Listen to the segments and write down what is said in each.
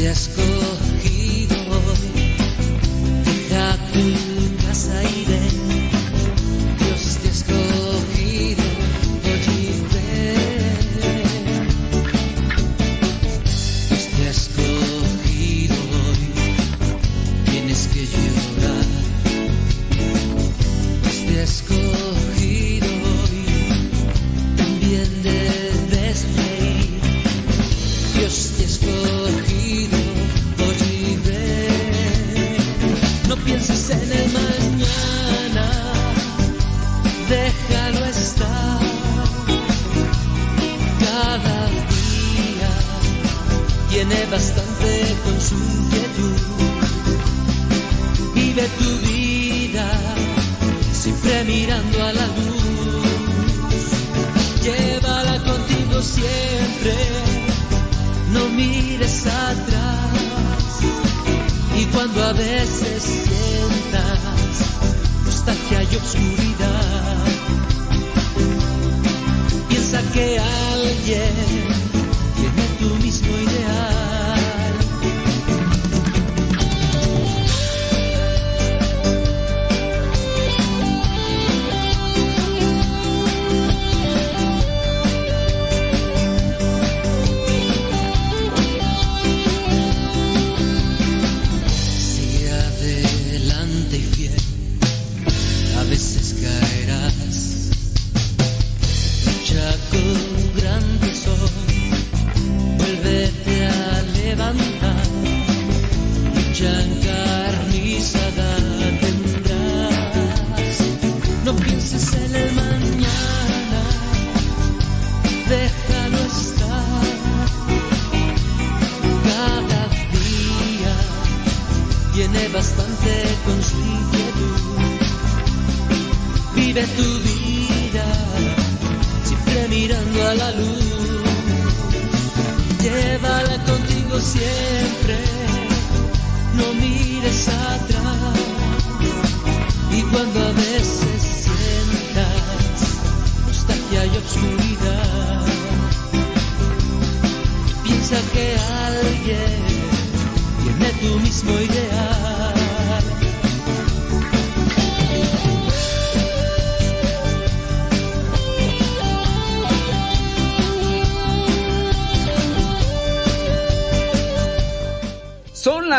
te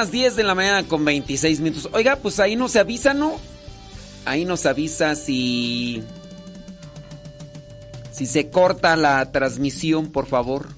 las 10 de la mañana con 26 minutos. Oiga, pues ahí nos avisa, ¿no? Ahí nos avisa si. Si se corta la transmisión, por favor.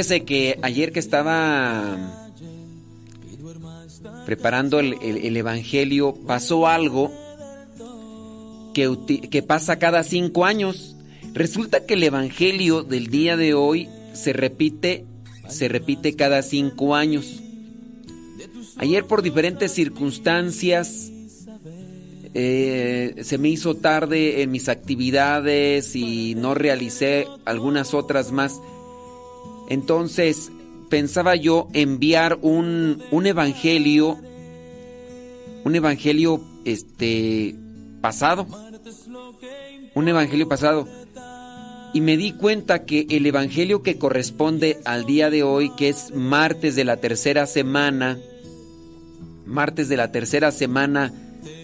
Fíjese que ayer que estaba preparando el, el- el Evangelio, pasó algo que pasa cada cinco años. Resulta que el Evangelio del día de hoy se repite, se repite cada cinco años. Ayer por diferentes circunstancias eh, se me hizo tarde en mis actividades y no realicé algunas otras más. Entonces pensaba yo enviar un, un evangelio, un evangelio este pasado, un evangelio pasado. Y me di cuenta que el evangelio que corresponde al día de hoy, que es martes de la tercera semana, martes de la tercera semana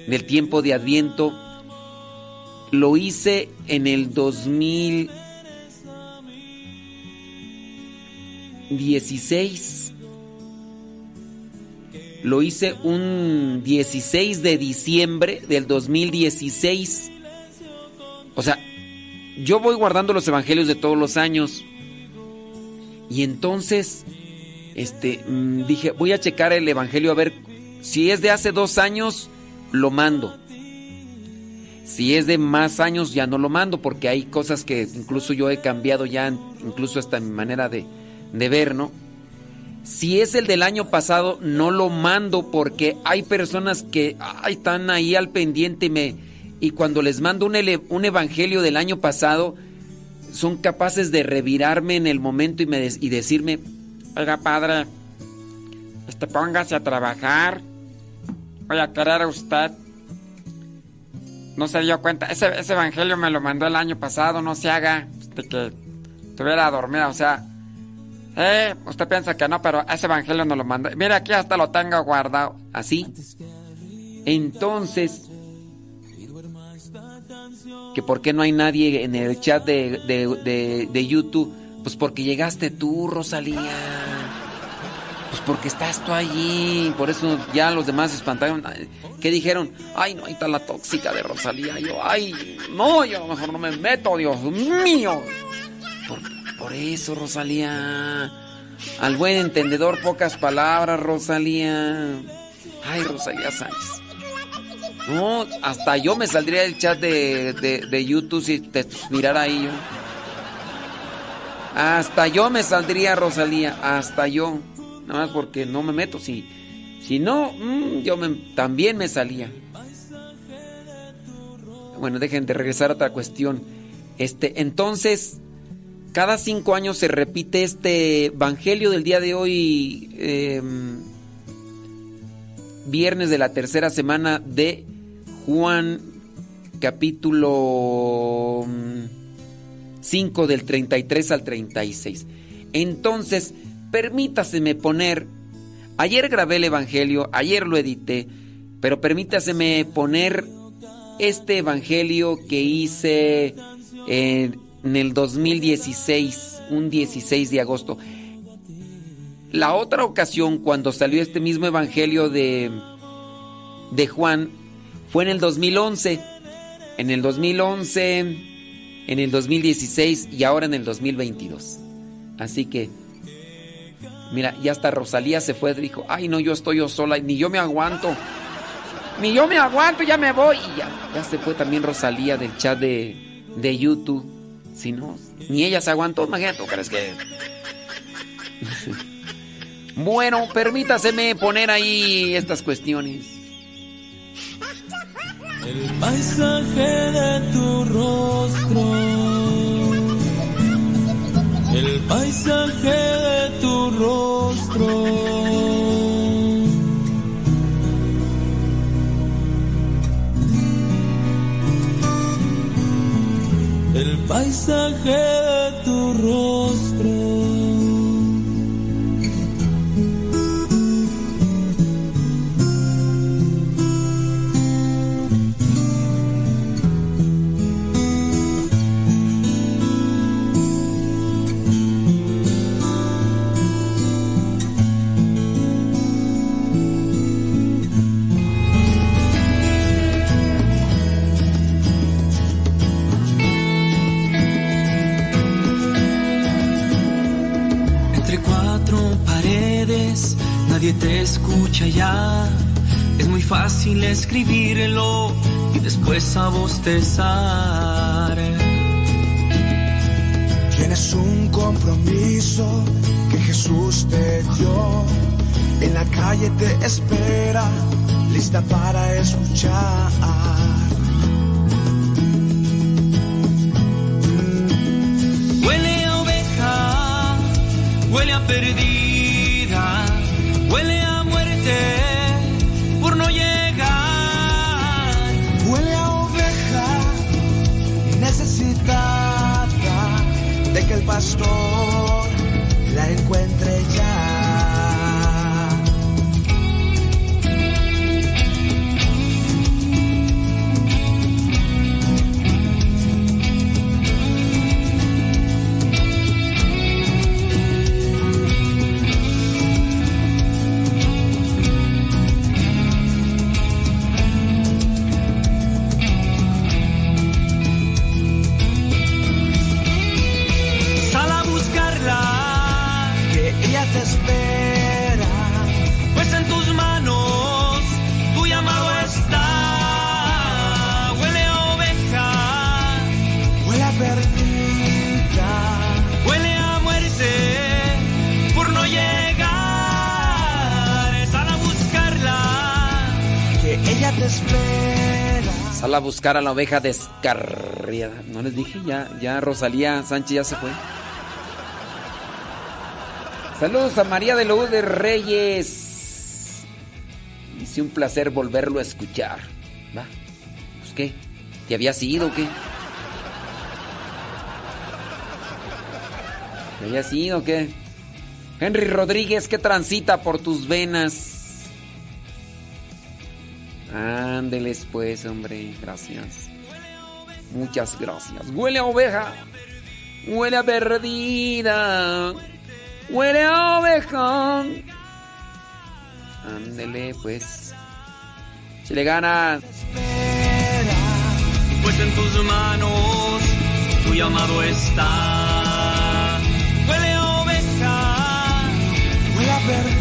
del tiempo de Adviento, lo hice en el 2016. Lo hice un 16 de diciembre del 2016. O sea, yo voy guardando los evangelios de todos los años. Y entonces, este, mm, dije, voy a checar el evangelio a ver si es de hace dos años, lo mando. Si es de más años ya no lo mando porque hay cosas que incluso yo he cambiado ya, incluso hasta mi manera de, de ver, ¿no? Si es el del año pasado, no lo mando porque hay personas que están ahí al pendiente y, me, y cuando les mando un, evangelio del año pasado, son capaces de revirarme en el momento y, me y decirme, oiga padre, este, póngase a trabajar, voy a querer a usted. No se dio cuenta, ese, ese evangelio me lo mandó el año pasado, no se haga de que estuviera dormida, o sea eh, usted piensa que no, pero ese evangelio no lo manda. Mire, aquí hasta lo tengo guardado. Así. Entonces, que por qué no hay nadie en el chat de, de, de, YouTube. Pues porque llegaste tú, Rosalía. Pues porque estás tú allí. Por eso ya los demás se espantaron. ¿Qué dijeron? Ay, no, ahí está la tóxica de Rosalía. Yo, ay, no, yo mejor no me meto, Dios mío. Por eso, Rosalía. Al buen entendedor, pocas palabras, Rosalía. Ay, Rosalía Sánchez. No, hasta yo me saldría del chat de, de, YouTube si te mirara ahí yo. Hasta yo me saldría, Rosalía. Hasta yo. Nada más porque no me meto. Si, si no, mm, yo también me salía. Bueno, dejen de regresar a otra cuestión. Este, entonces, cada cinco años se repite este Evangelio del día de hoy, em, viernes de la tercera semana de Juan, capítulo 5 mm, del 33 al 36. Entonces, permítaseme poner, ayer grabé el Evangelio, ayer lo edité, pero permítaseme poner este Evangelio que hice en en el 2016, un 16 de agosto. La otra ocasión cuando salió este mismo evangelio de, de Juan fue en el 2011, en el 2011, en el 2016 y ahora en el 2022. Así que, mira, ya hasta Rosalía se fue, dijo, ay no, yo estoy yo sola, ni yo me aguanto, ni yo me aguanto, ya me voy. Y ya, ya se fue también Rosalía del chat de, de YouTube. Si no, ni ella se aguantó, imagínate, ¿tú crees que...? bueno, permítaseme poner ahí estas cuestiones. El paisaje de tu rostro. El paisaje de tu rostro. El paisaje de tu rostro. Nadie te escucha ya. Es muy fácil escribirlo y después a bostezar. Tienes un compromiso que Jesús te dio. En la calle te espera, lista para escuchar. La encuentre buscar a la oveja descarriada. No les dije, ya, ya Rosalía Sánchez ya se fue. Saludos a María de Lourdes Reyes. Dice un placer volverlo a escuchar. ¿Va? Pues qué, ¿te había sido o qué? ¿Te había sido o qué? Henry Rodríguez, ¿qué transita por tus venas? Ándeles pues, hombre, gracias. Muchas gracias. Huele a oveja. Huele a perdida. Huele a oveja. Ándele pues. Si le ganas. Pues en tus manos tu llamado está. Huele a oveja, Huele a perdida.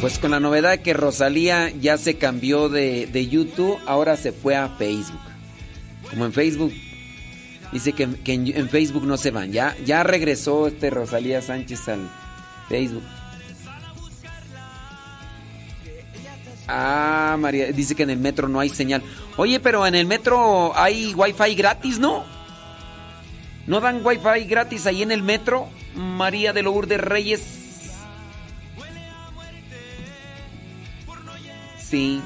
Pues con la novedad que Rosalía ya se cambió de, de YouTube, ahora se fue a Facebook. Como en Facebook. Dice que, en Facebook no se van. Ya, ya regresó este Rosalía Sánchez al Facebook. Ah, María, dice que en el metro no hay señal. Oye, pero en el metro hay wifi gratis, ¿no? ¿No dan wifi gratis ahí en el metro? María de Lourdes Reyes. Sí.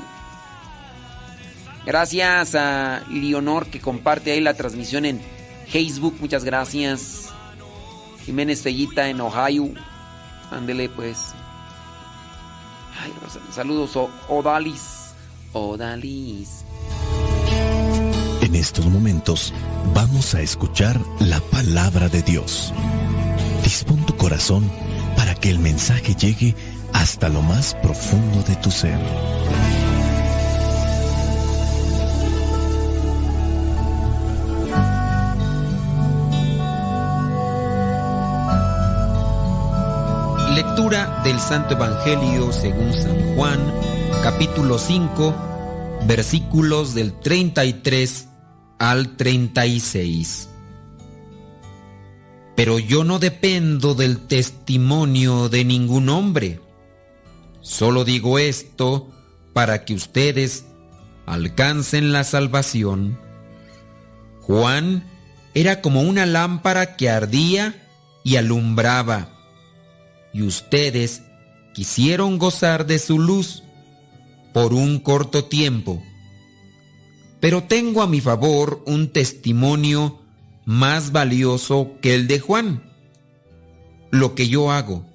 Gracias a Leonor que comparte ahí la transmisión en Facebook. Muchas gracias. Jiménez Fellita en Ohio. Ándele pues. Ay, saludos Odalis. Odalis. En estos momentos vamos a escuchar la palabra de Dios. Dispón tu corazón para que el mensaje llegue hasta lo más profundo de tu ser. Lectura del Santo Evangelio según San Juan, capítulo 5, versículos del 33 al 36. Pero yo no dependo del testimonio de ningún hombre. Solo digo esto para que ustedes alcancen la salvación. Juan era como una lámpara que ardía y alumbraba y ustedes quisieron gozar de su luz por un corto tiempo. Pero tengo a mi favor un testimonio más valioso que el de Juan. Lo que yo hago,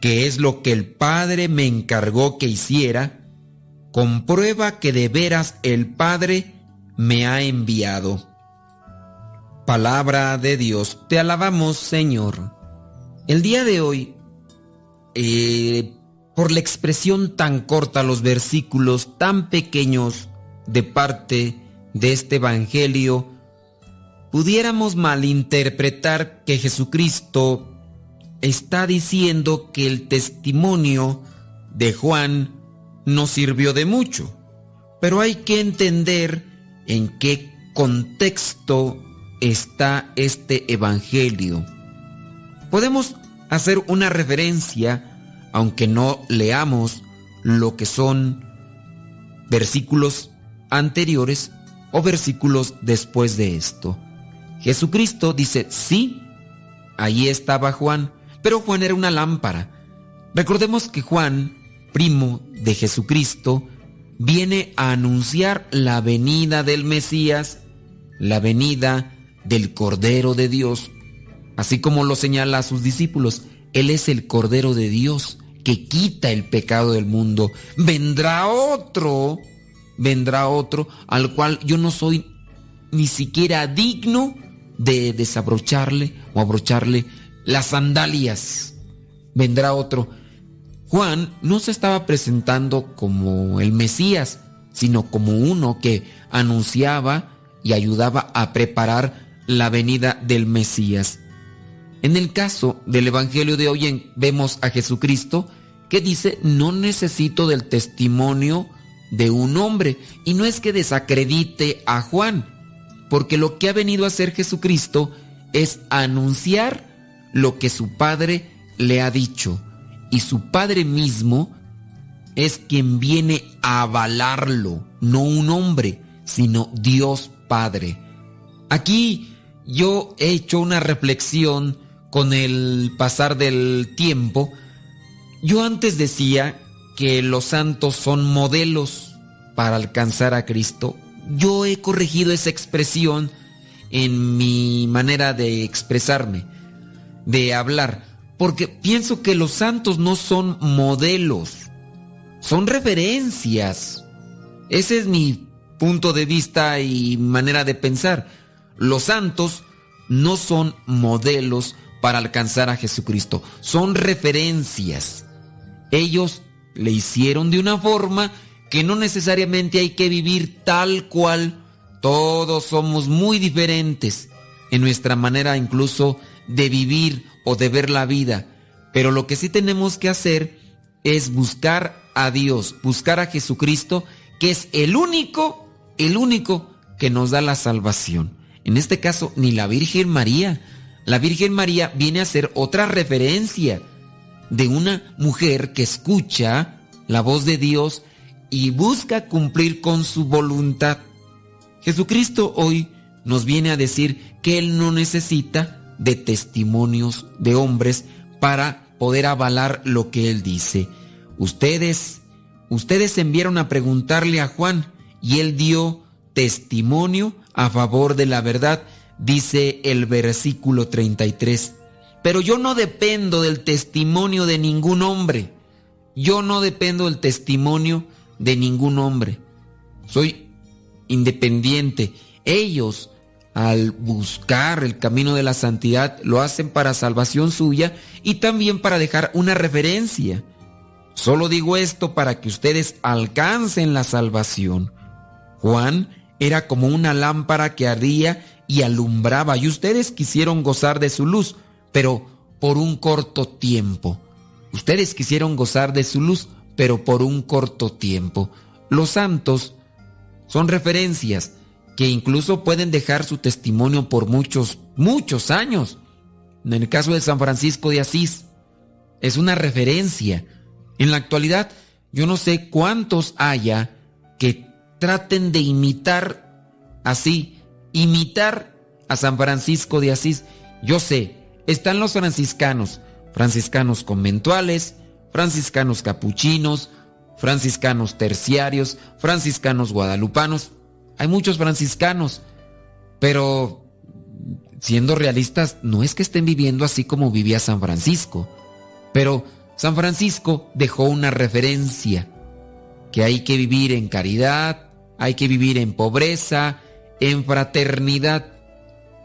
que es lo que el Padre me encargó que hiciera, comprueba que de veras el Padre me ha enviado. Palabra de Dios, te alabamos Señor. El día de hoy eh, por la expresión tan corta, los versículos tan pequeños de parte de este Evangelio, pudiéramos malinterpretar que Jesucristo está diciendo que el testimonio de Juan no sirvió de mucho. Pero hay que entender en qué contexto está este Evangelio. Podemos hacer una referencia, aunque no leamos lo que son versículos anteriores o versículos después de esto. Jesucristo dice, sí, ahí estaba Juan, pero Juan era una lámpara. Recordemos que Juan, primo de Jesucristo, viene a anunciar la venida del Mesías, la venida del Cordero de Dios, así como lo señala a sus discípulos. Él es el Cordero de Dios que quita el pecado del mundo. Vendrá otro, vendrá otro al cual yo no soy ni siquiera digno de desabrocharle o abrocharle las sandalias. Vendrá otro. Juan no se estaba presentando como el Mesías, sino como uno que anunciaba y ayudaba a preparar la venida del Mesías. En el caso del Evangelio de hoy vemos a Jesucristo que dice, no necesito del testimonio de un hombre. Y no es que desacredite a Juan, porque lo que ha venido a hacer Jesucristo es anunciar lo que su Padre le ha dicho. Y su Padre mismo es quien viene a avalarlo, no un hombre, sino Dios Padre. Aquí yo he hecho una reflexión con el pasar del tiempo. Yo antes decía que los santos son modelos para alcanzar a Cristo. Yo he corregido esa expresión en mi manera de expresarme, de hablar, porque pienso que los santos no son modelos, son referencias. Ese es mi punto de vista y manera de pensar. Los santos no son modelos para alcanzar a Jesucristo, son referencias. Ellos le hicieron de una forma que no necesariamente hay que vivir tal cual. Todos somos muy diferentes en nuestra manera incluso de vivir o de ver la vida. Pero lo que sí tenemos que hacer es buscar a Dios, buscar a Jesucristo, que es el único, el único que nos da la salvación. En este caso, ni la Virgen María. La Virgen María viene a ser otra referencia de una mujer que escucha la voz de Dios y busca cumplir con su voluntad. Jesucristo hoy nos viene a decir que Él no necesita de testimonios de hombres para poder avalar lo que Él dice. Ustedes, ustedes enviaron a preguntarle a Juan y Él dio testimonio a favor de la verdad, dice el versículo 33. Pero yo no dependo del testimonio de ningún hombre. Yo no dependo del testimonio de ningún hombre. Soy independiente. Ellos, al buscar el camino de la santidad, lo hacen para salvación suya y también para dejar una referencia. Solo digo esto para que ustedes alcancen la salvación. Juan era como una lámpara que ardía y alumbraba y ustedes quisieron gozar de su luz pero por un corto tiempo. Ustedes quisieron gozar de su luz, pero por un corto tiempo. Los santos son referencias que incluso pueden dejar su testimonio por muchos, muchos años. En el caso de San Francisco de Asís, es una referencia. En la actualidad, yo no sé cuántos haya que traten de imitar así, imitar a San Francisco de Asís. Yo sé, están los franciscanos, franciscanos conventuales, franciscanos capuchinos, franciscanos terciarios, franciscanos guadalupanos. Hay muchos franciscanos, pero siendo realistas, no es que estén viviendo así como vivía San Francisco, pero San Francisco dejó una referencia, que hay que vivir en caridad, hay que vivir en pobreza, en fraternidad.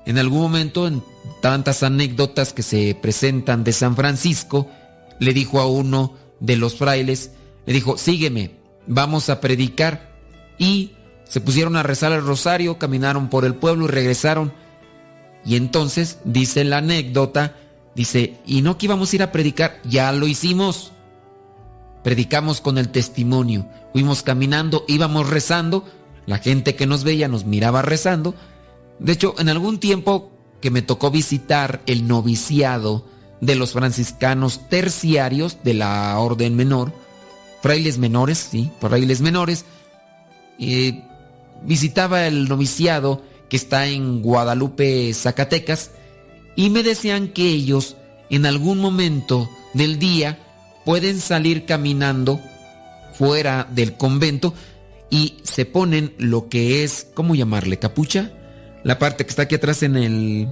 En algún momento, en tantas anécdotas que se presentan de San Francisco, le dijo a uno de los frailes, le dijo, sígueme, vamos a predicar. Y se pusieron a rezar el rosario, caminaron por el pueblo y regresaron. Y entonces, dice la anécdota, dice, y no que íbamos a ir a predicar, ya lo hicimos. Predicamos con el testimonio, fuimos caminando, íbamos rezando, la gente que nos veía nos miraba rezando. De hecho, en algún tiempo que me tocó visitar el noviciado de los franciscanos terciarios de la orden menor, frailes menores, sí, frailes menores, visitaba el noviciado que está en Guadalupe, Zacatecas, y me decían que ellos en algún momento del día pueden salir caminando fuera del convento y se ponen lo que es, ¿cómo llamarle? ¿Capucha? la parte que está aquí atrás en el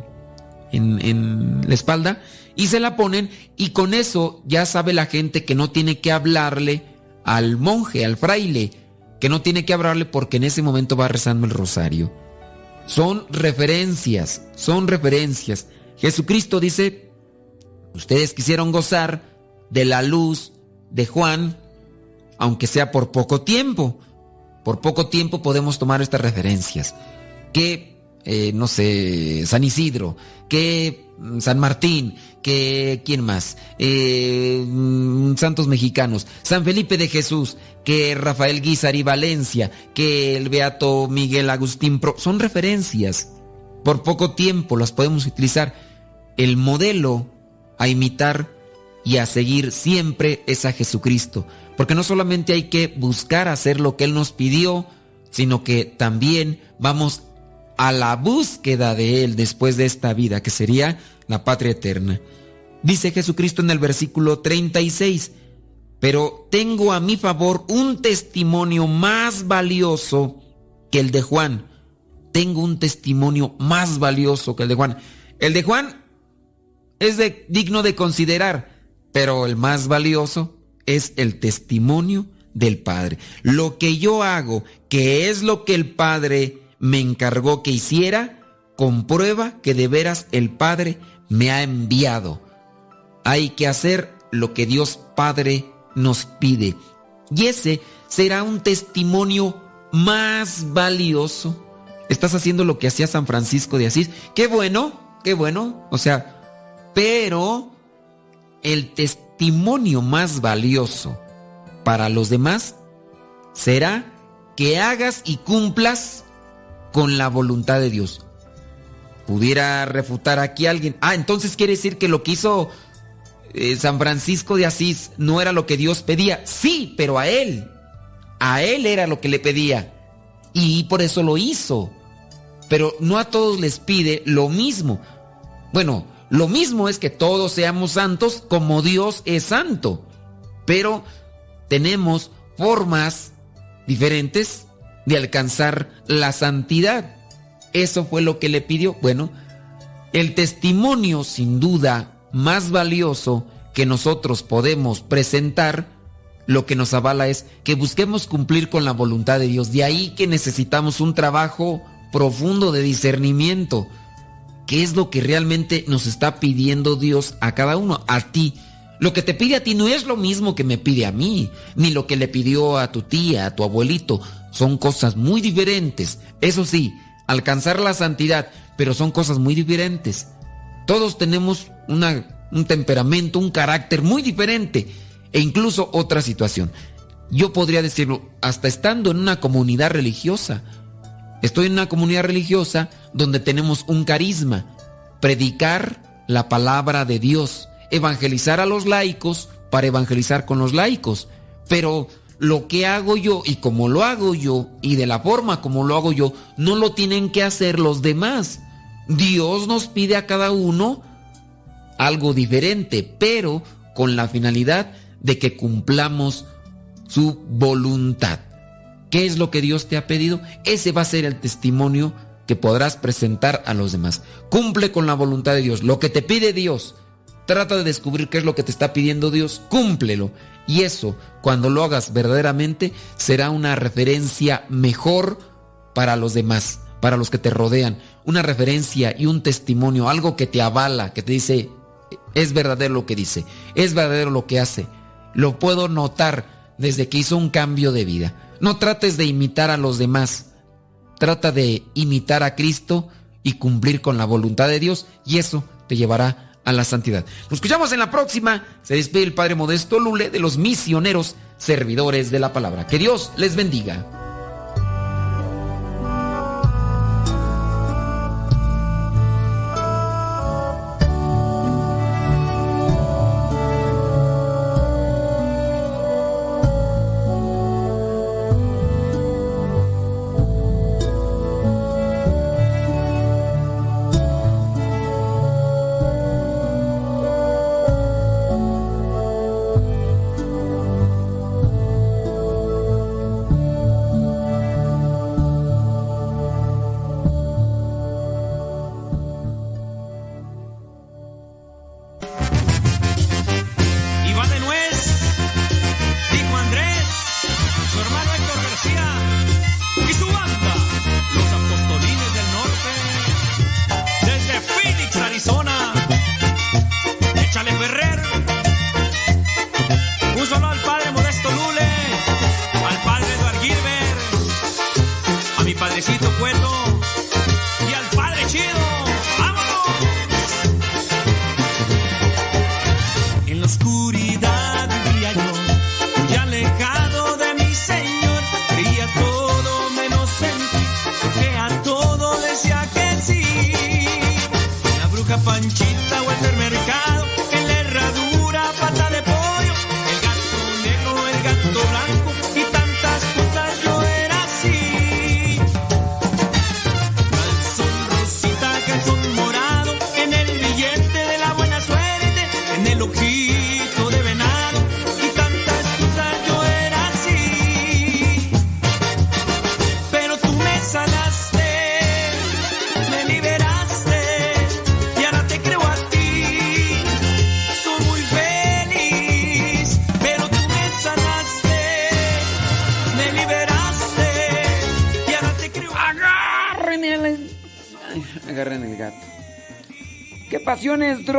en, la espalda y se la ponen y con eso ya sabe la gente que no tiene que hablarle al monje, al fraile, que no tiene que hablarle porque en ese momento va rezando el rosario. Son referencias, son referencias. Jesucristo dice, ustedes quisieron gozar de la luz de Juan, aunque sea por poco tiempo. Por poco tiempo podemos tomar estas referencias. Que eh, no sé, San Isidro, que mm, San Martín, que quién más, eh, mm, santos mexicanos, San Felipe de Jesús, que Rafael Guizar y Valencia, que el Beato Miguel Agustín Pro, son referencias. Por poco tiempo las podemos utilizar. El modelo a imitar y a seguir siempre es a Jesucristo, porque no solamente hay que buscar hacer lo que Él nos pidió, sino que también vamos a la búsqueda de Él después de esta vida, que sería la patria eterna. Dice Jesucristo en el versículo 36, pero tengo a mi favor un testimonio más valioso que el de Juan. Tengo un testimonio más valioso que el de Juan. El de Juan es de, digno de considerar, pero el más valioso es el testimonio del Padre. Lo que yo hago, que es lo que el Padre me encargó que hiciera, comprueba que de veras el Padre me ha enviado. Hay que hacer lo que Dios Padre nos pide. Y ese será un testimonio más valioso. Estás haciendo lo que hacía San Francisco de Asís. Qué bueno, qué bueno. O sea, pero el testimonio más valioso para los demás será que hagas y cumplas con la voluntad de Dios. Pudiera refutar aquí alguien. Ah, entonces quiere decir que lo que hizo eh, San Francisco de Asís no era lo que Dios pedía. Sí, pero a él. A él era lo que le pedía. Y por eso lo hizo. Pero no a todos les pide lo mismo. Bueno, lo mismo es que todos seamos santos como Dios es santo. Pero tenemos formas diferentes de alcanzar la santidad. Eso fue lo que le pidió. Bueno, el testimonio sin duda más valioso que nosotros podemos presentar, lo que nos avala es que busquemos cumplir con la voluntad de Dios. De ahí que necesitamos un trabajo profundo de discernimiento. ¿Qué es lo que realmente nos está pidiendo Dios a cada uno? A ti. Lo que te pide a ti no es lo mismo que me pide a mí, ni lo que le pidió a tu tía, a tu abuelito. Son cosas muy diferentes. Eso sí, alcanzar la santidad, pero son cosas muy diferentes. Todos tenemos un temperamento, un carácter muy diferente e incluso otra situación. Yo podría decirlo, hasta estando en una comunidad religiosa. Estoy en una comunidad religiosa donde tenemos un carisma, predicar la palabra de Dios, evangelizar a los laicos para evangelizar con los laicos. Pero lo que hago yo y como lo hago yo y de la forma como lo hago yo, no lo tienen que hacer los demás. Dios nos pide a cada uno algo diferente, pero con la finalidad de que cumplamos su voluntad. ¿Qué es lo que Dios te ha pedido? Ese va a ser el testimonio que podrás presentar a los demás. Cumple con la voluntad de Dios. Lo que te pide Dios, trata de descubrir qué es lo que te está pidiendo Dios. Cúmplelo. Y eso, cuando lo hagas verdaderamente, será una referencia mejor para los demás, para los que te rodean. Una referencia y un testimonio, algo que te avala, que te dice, es verdadero lo que dice, es verdadero lo que hace. Lo puedo notar desde que hizo un cambio de vida. No trates de imitar a los demás. Trata de imitar a Cristo y cumplir con la voluntad de Dios y eso te llevará a la santidad. Nos escuchamos en la próxima. Se despide el Padre Modesto Lule de los misioneros servidores de la palabra. Que Dios les bendiga.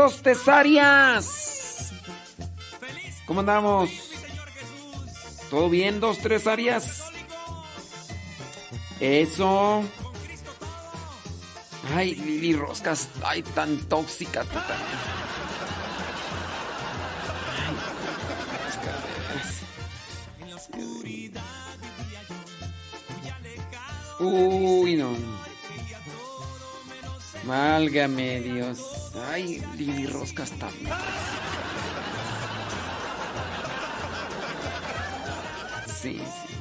Pasiones, Drostesarias? ¿Cómo andamos? ¿Todo bien, dos, tres áreas? Eso. Ay, Lili Roscas, ay, tan tóxica tú. Uy, no. Válgame Ay, Lili Roscas también. Sí, sí.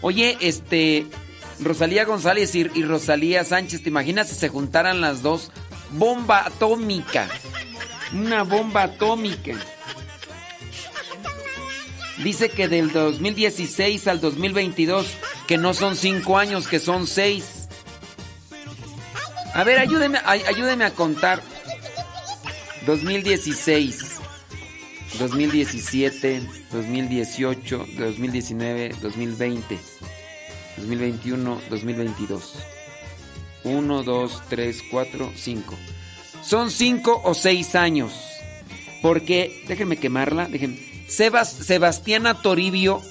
Oye, este. Rosalía González y, y Rosalía Sánchez, ¿te imaginas si se juntaran las dos? Bomba atómica. Una bomba atómica. Dice que del 2016 al 2022, que no son cinco años, que son seis. A ver, ayúdeme, ay- ayúdeme a contar. 2016, 2017, 2018, 2019, 2020, 2021, 2022. 1, 2, 3, 4, 5. Son cinco o seis años. Porque, déjenme quemarla, déjenme. Sebas, Sebastiana Toribio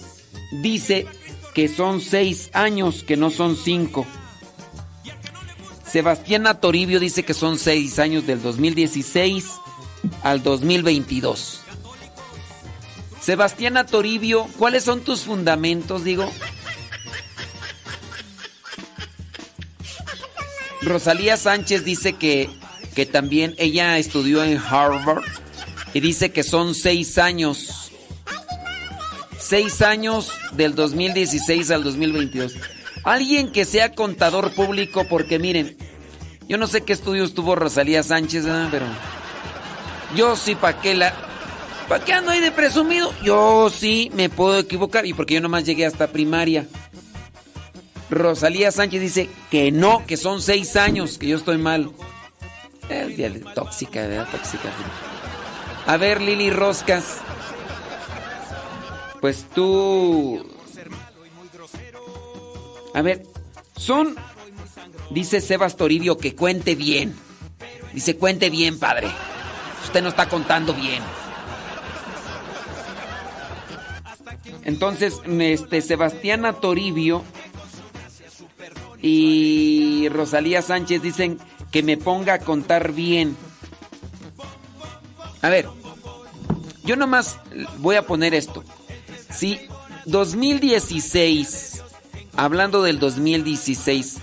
dice que son seis años, que no son cinco. Sebastiana Toribio dice que son seis años del 2016 al 2022. Sebastiana Toribio, ¿cuáles son tus fundamentos, digo? Rosalía Sánchez dice que, que también ella estudió en Harvard y dice que son seis años. Seis años del 2016 al 2022. Alguien que sea contador público, porque miren, yo no sé qué estudios tuvo Rosalía Sánchez, ¿verdad? pero yo sí, ¿para qué la... ¿Para qué ando ahí de presumido? Yo sí me puedo equivocar y porque yo nomás llegué hasta primaria. Rosalía Sánchez dice que no, que son seis años, que yo estoy mal. Bien tóxica, ¿verdad? Tóxica. A ver, Lili Roscas. Pues tú. A ver, son. Dice Sebas Toribio que cuente bien. Dice, cuente bien, padre. Usted no está contando bien. Entonces, este, Sebastiana Toribio y Rosalía Sánchez dicen que me ponga a contar bien. A ver, yo nomás voy a poner esto. Si 2016, hablando del 2016,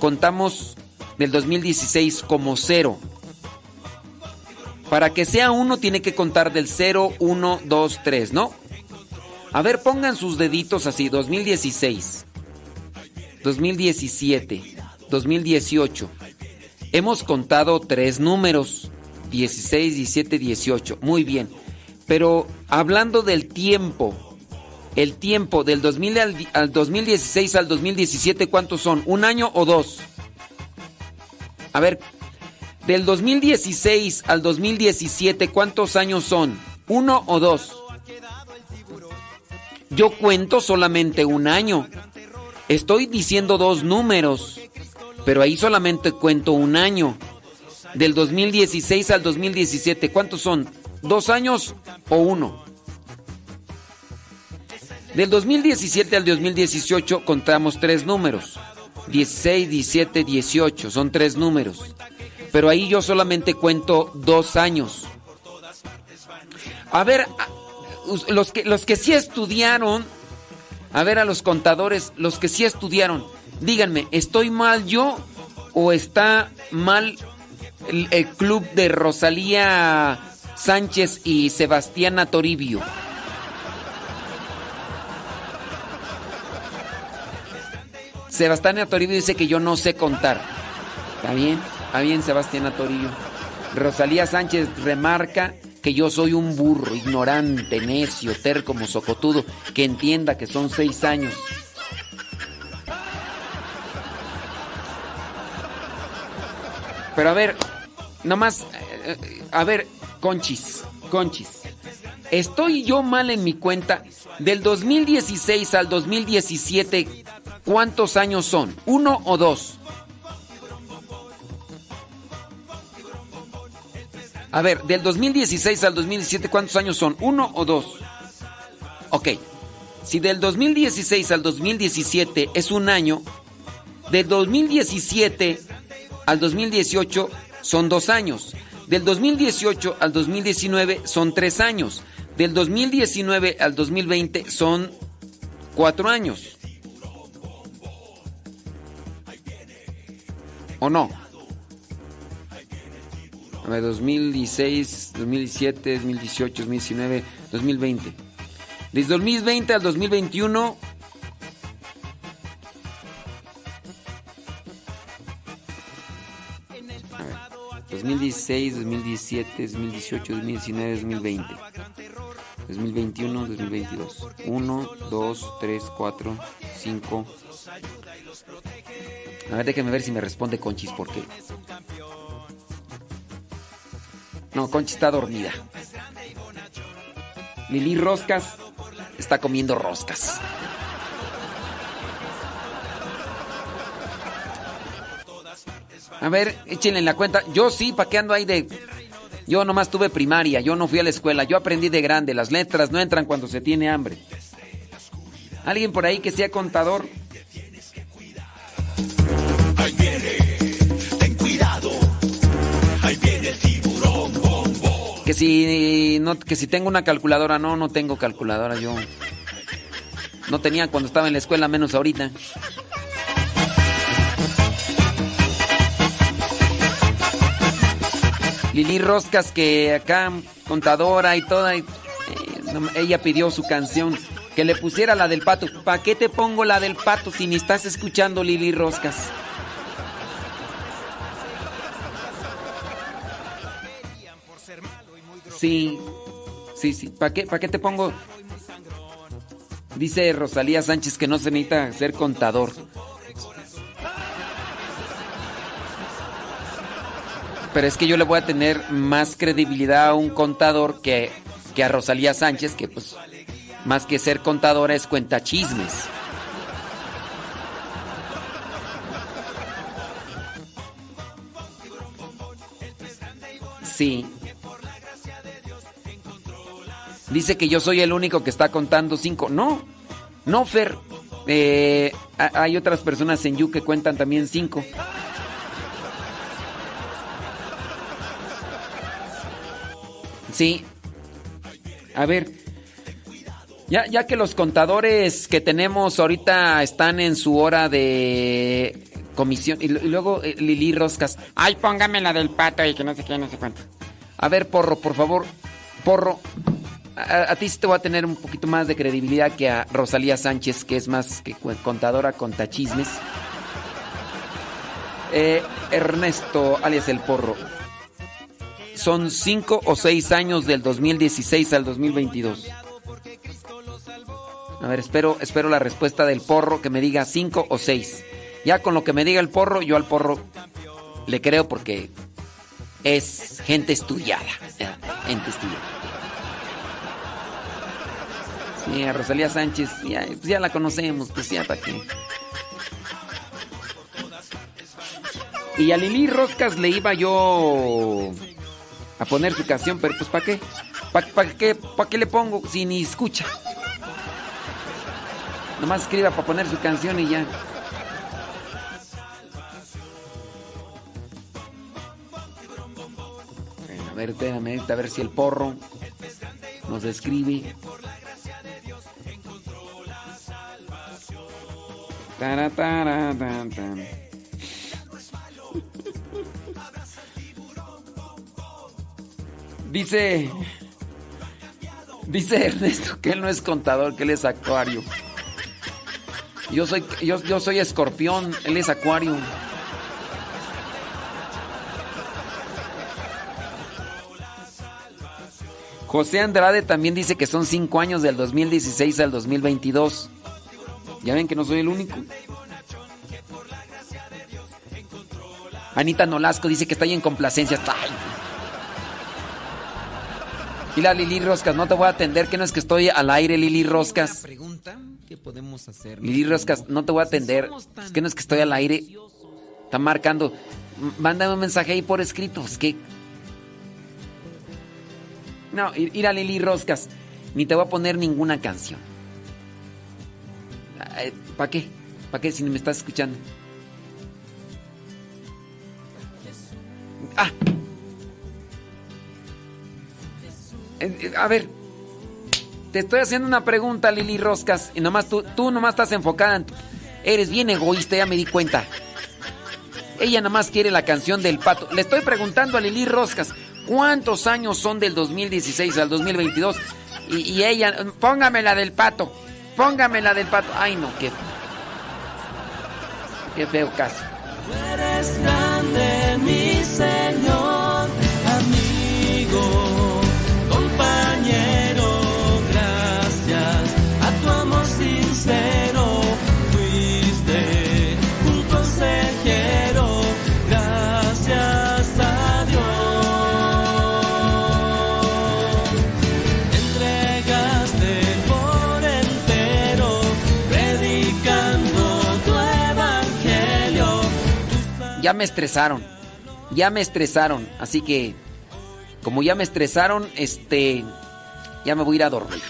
contamos del 2016 como cero. Para que sea uno tiene que contar del 0, 1, 2, 3, ¿no? A ver, pongan sus deditos así, 2016. 2017, 2018. Hemos contado tres números, 16, 17, 18. Muy bien. Pero hablando del tiempo, el tiempo del 2000 al, al 2016 al 2017, ¿cuántos son? ¿Un año o dos? A ver, del 2016 al 2017, ¿cuántos años son? ¿Uno o dos? Yo cuento solamente un año. Estoy diciendo dos números, pero ahí solamente cuento un año. Del 2016 al 2017, ¿cuántos son? ¿Dos años o uno? Del 2017 al 2018 contamos tres números. 16, 17, 18, son tres números. Pero ahí yo solamente cuento dos años. A ver, los que, los que sí estudiaron, a ver a los contadores, los que sí estudiaron, díganme, ¿estoy mal yo o está mal el, el club de Rosalía Sánchez y Sebastiana Toribio? Sebastiana Toribio dice que yo no sé contar. ¿Está bien? Está bien, Sebastiana Toribio. Rosalía Sánchez remarca que yo soy un burro, ignorante, necio, terco, socotudo, que entienda que son seis años. Pero a ver, nomás, eh, a ver, conchis, conchis. Estoy yo mal en mi cuenta. Del 2016 al 2017, ¿cuántos años son? ¿Uno o dos? A ver, del 2016 al 2017, ¿cuántos años son? ¿Uno o dos? Ok. Si del 2016 al 2017 es un año, del 2017 al 2018 son dos años. Del 2018 al 2019 son tres años. Del 2019 al 2020 son cuatro años. ¿O no? A ver, 2016, 2017, 2018, 2019, 2020. Desde 2020 al 2021. A ver, 2016, 2017, 2018, 2019, 2020. 2021, 2022. 1, 2, 3, 4, 5. A ver, déjenme ver si me responde Conchis, porque. No, Conchis está dormida. Lili Roscas está comiendo roscas. A ver, échenle en la cuenta. Yo sí, ¿para qué ando ahí de.? Yo nomás tuve primaria, yo no fui a la escuela, yo aprendí de grande. Las letras no entran cuando se tiene hambre. ¿Alguien por ahí que sea contador? Que si no, que si tengo una calculadora, no, no tengo calculadora yo. No tenía cuando estaba en la escuela, menos ahorita. Lili Roscas, que acá contadora y toda, eh, ella pidió su canción, que le pusiera la del pato. ¿Para qué te pongo la del pato si ni estás escuchando Lili Roscas? Sí, sí, sí. ¿Para qué, ¿Para qué te pongo? Dice Rosalía Sánchez que no se necesita ser contador. Pero es que yo le voy a tener más credibilidad a un contador que, que a Rosalía Sánchez, que pues más que ser contadora es cuenta chismes. Sí. Dice que yo soy el único que está contando cinco. No, no, Fer. Eh, ha- hay otras personas en You que cuentan también cinco. Sí. A ver. Ya, ya que los contadores que tenemos ahorita están en su hora de comisión. Y luego eh, Lili Roscas. Ay, póngame la del pato y que no sé qué, no sé cuánto. A ver, Porro, por favor. Porro. A, ti sí te voy a tener un poquito más de credibilidad que a Rosalía Sánchez, que es más que contadora con chismes. Eh, Ernesto, alias el Porro. Son cinco o seis años del 2016 al 2022. A ver, espero, espero la respuesta del porro que me diga cinco o seis. Ya con lo que me diga el porro, yo al porro le creo porque es gente estudiada. eh, Gente estudiada. Sí, a Rosalía Sánchez, ya, pues ya la conocemos, pues ya para qué. Y a Lili Roscas le iba yo a poner su canción, pero pues ¿para qué? ¿Para qué, pa qué le pongo si ni escucha? Nomás escriba para poner su canción y ya. A ver, espérame, a ver si el porro nos escribe. Tara, tara, tan, tan. Dice. Dice Ernesto que él no es contador, que él es actuario. Yo soy, yo, yo soy escorpión, él es acuario. José Andrade también dice que son cinco años del 2016 al 2022. Ya ven que no soy el único. Anita Nolasco dice que está ahí en complacencia. ¡Ay! Y la Lili Roscas, no te voy a atender, que no es que estoy al aire, Lili Roscas. Podemos hacer. Lili Roscas, no te voy a atender, es que no es que estoy al aire. Está marcando. Mándame un mensaje ahí por escrito. Es no, ir, a Lili Roscas. Ni te voy a poner ninguna canción. ¿Para qué? ¿Para qué si no me estás escuchando? Ah. Eh, a ver. Te estoy haciendo una pregunta, Lili Roscas. Y nomás tú, tú nomás estás enfocada en tu... Eres bien egoísta, ya me di cuenta. Ella nomás quiere la canción del pato. Le estoy preguntando a Lili Roscas. ¿Cuántos años son del 2016 al 2022? Y, ella, póngame la del pato. Póngame la del pato. Ay, no, qué. Qué feo caso. Grande, mi Señor. Me estresaron. Ya me estresaron. Así que, como ya me estresaron, este. Ya me voy a ir a dormir.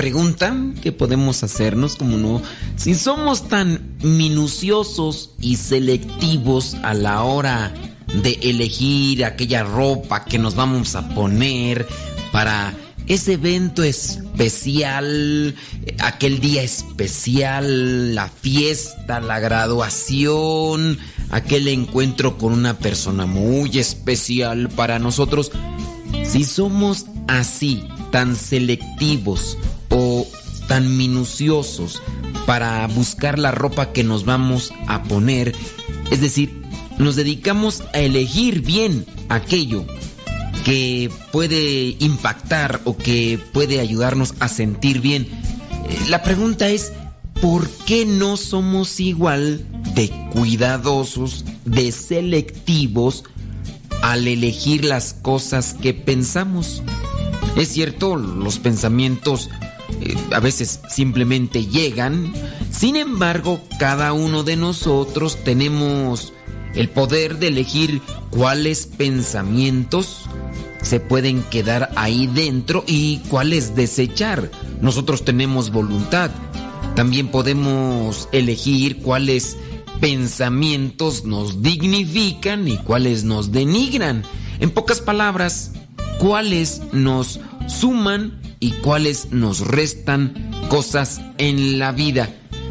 Pregunta que podemos hacernos, como no, si somos tan minuciosos y selectivos a la hora de elegir aquella ropa que nos vamos a poner para ese evento especial, aquel día especial, la fiesta, la graduación, aquel encuentro con una persona muy especial para nosotros. Si somos así, tan selectivos tan minuciosos para buscar la ropa que nos vamos a poner, es decir, nos dedicamos a elegir bien aquello que puede impactar o que puede ayudarnos a sentir bien. Eh, la pregunta es, ¿por qué no somos igual de cuidadosos, de selectivos al elegir las cosas que pensamos? Es cierto, los pensamientos eh, a veces simplemente llegan, sin embargo, cada uno de nosotros tenemos el poder de elegir cuáles pensamientos se pueden quedar ahí dentro y cuáles desechar. Nosotros tenemos voluntad. También podemos elegir cuáles pensamientos nos dignifican y cuáles nos denigran. En pocas palabras, cuáles nos suman y cuáles nos restan cosas en la vida.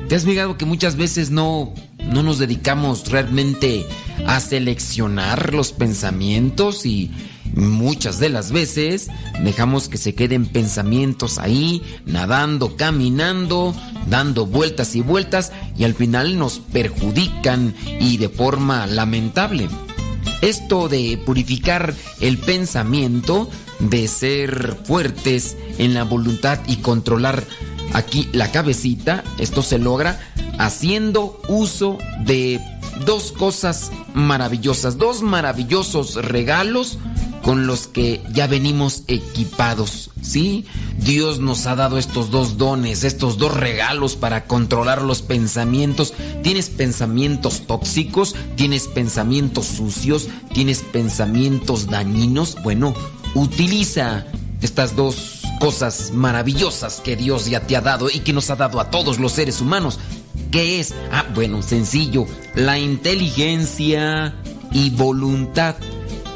¿Te has fijado que muchas veces no, no nos dedicamos realmente a seleccionar los pensamientos y muchas de las veces dejamos que se queden pensamientos ahí, nadando, caminando, dando vueltas y vueltas y al final nos perjudican y de forma lamentable. Esto de purificar el pensamiento, de ser fuertes en la voluntad y controlar aquí la cabecita, esto se logra haciendo uso de dos cosas maravillosas, dos maravillosos regalos con los que ya venimos equipados, ¿sí? Dios nos ha dado estos dos dones, estos dos regalos para controlar los pensamientos. Tienes pensamientos tóxicos, tienes pensamientos sucios, tienes pensamientos dañinos. Bueno, utiliza estas dos cosas maravillosas que Dios ya te ha dado y que nos ha dado a todos los seres humanos. ¿Qué es? Ah, bueno, sencillo, la inteligencia y voluntad.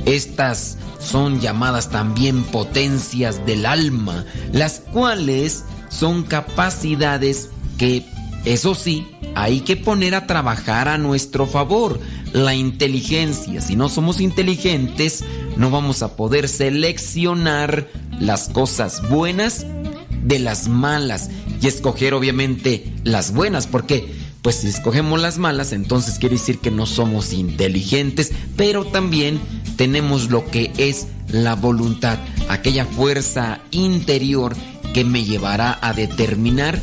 Estas son llamadas también potencias del alma, las cuales son capacidades que, eso sí, hay que poner a trabajar a nuestro favor. La inteligencia, si no somos inteligentes, no vamos a poder seleccionar las cosas buenas de las malas y escoger obviamente las buenas, porque pues si escogemos las malas, entonces quiere decir que no somos inteligentes, pero también tenemos lo que es la voluntad, aquella fuerza interior que me llevará a determinar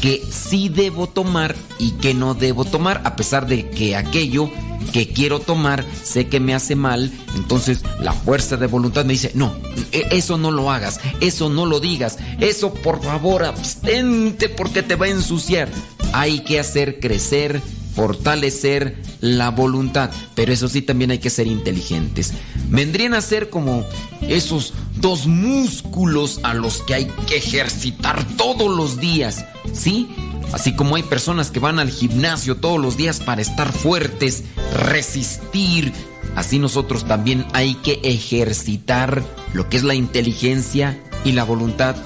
que sí debo tomar y que no debo tomar, a pesar de que aquello que quiero tomar sé que me hace mal, entonces la fuerza de voluntad me dice, no, e, eso no lo hagas, eso no lo digas, eso por favor abstente porque te va a ensuciar hay que hacer crecer, fortalecer la voluntad, pero eso sí también hay que ser inteligentes. Vendrían a ser como esos dos músculos a los que hay que ejercitar todos los días, ¿sí? Así como hay personas que van al gimnasio todos los días para estar fuertes, resistir, así nosotros también hay que ejercitar lo que es la inteligencia y la voluntad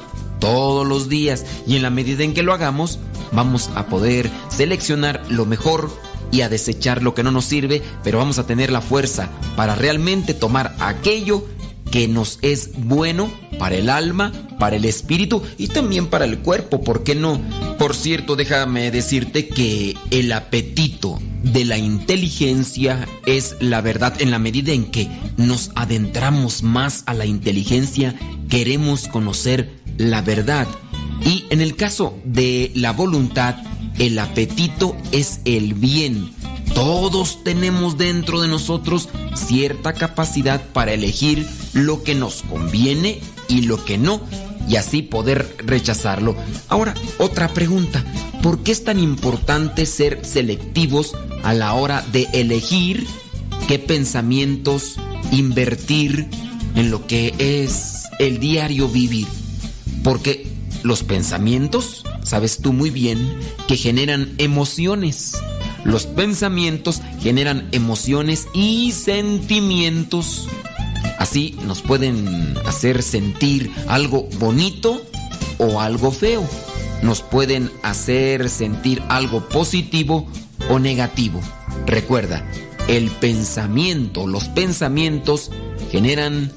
todos los días y en la medida en que lo hagamos, vamos a poder seleccionar lo mejor y a desechar lo que no nos sirve, pero vamos a tener la fuerza para realmente tomar aquello que nos es bueno para el alma, para el espíritu y también para el cuerpo, ¿por qué no? Por cierto, déjame decirte que el apetito de la inteligencia es la verdad en la medida en que nos adentramos más a la inteligencia, queremos conocer la verdad. Y en el caso de la voluntad, el apetito es el bien. Todos tenemos dentro de nosotros cierta capacidad para elegir lo que nos conviene y lo que no, y así poder rechazarlo. Ahora, otra pregunta. ¿Por qué es tan importante ser selectivos a la hora de elegir qué pensamientos invertir en lo que es el diario vivir? Porque los pensamientos, sabes tú muy bien, que generan emociones. Los pensamientos generan emociones y sentimientos. Así nos pueden hacer sentir algo bonito o algo feo. Nos pueden hacer sentir algo positivo o negativo. Recuerda, el pensamiento, los pensamientos generan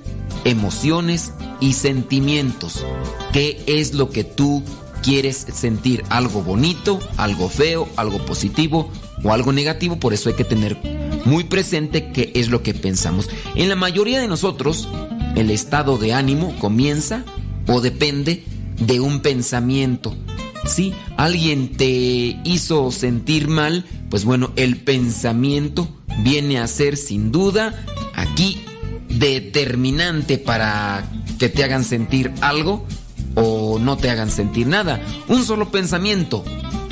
emociones y sentimientos. ¿Qué es lo que tú quieres sentir? ¿Algo bonito, algo feo, algo positivo o algo negativo? Por eso hay que tener muy presente qué es lo que pensamos. En la mayoría de nosotros, el estado de ánimo comienza o depende de un pensamiento. Si alguien te hizo sentir mal, pues bueno, el pensamiento viene a ser sin duda aquí determinante para que te hagan sentir algo o no te hagan sentir nada. Un solo pensamiento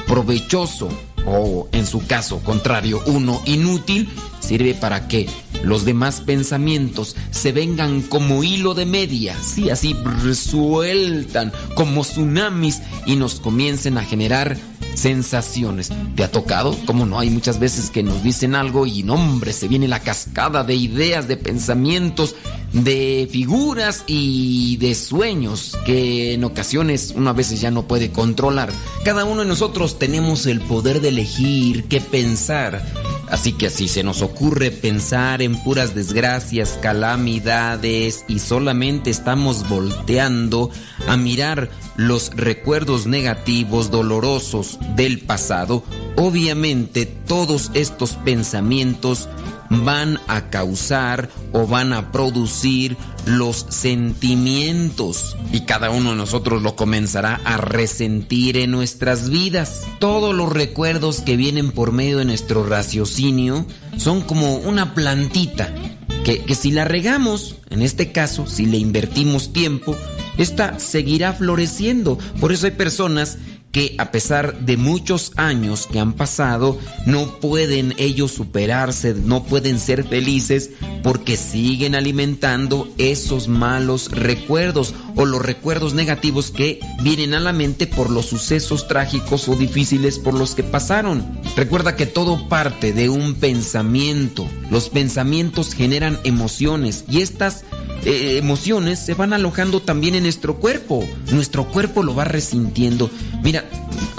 provechoso o en su caso contrario uno inútil sirve para que los demás pensamientos se vengan como hilo de media, sí, así resueltan como tsunamis y nos comiencen a generar sensaciones. ¿Te ha tocado? Como no, hay muchas veces que nos dicen algo y no, se viene la cascada de ideas, de pensamientos, de figuras y de sueños que en ocasiones uno a veces ya no puede controlar. Cada uno de nosotros tenemos el poder de elegir qué pensar. Así que si se nos ocurre pensar en puras desgracias, calamidades y solamente estamos volteando a mirar los recuerdos negativos, dolorosos del pasado, obviamente todos estos pensamientos van a causar o van a producir los sentimientos y cada uno de nosotros lo comenzará a resentir en nuestras vidas. Todos los recuerdos que vienen por medio de nuestro raciocinio son como una plantita que, que si la regamos, en este caso, si le invertimos tiempo, esta seguirá floreciendo. Por eso hay personas que a pesar de muchos años que han pasado, no pueden ellos superarse, no pueden ser felices porque siguen alimentando esos malos recuerdos o los recuerdos negativos que vienen a la mente por los sucesos trágicos o difíciles por los que pasaron. Recuerda que todo parte de un pensamiento. Los pensamientos generan emociones y estas eh, emociones se van alojando también en nuestro cuerpo. Nuestro cuerpo lo va resintiendo. Mira,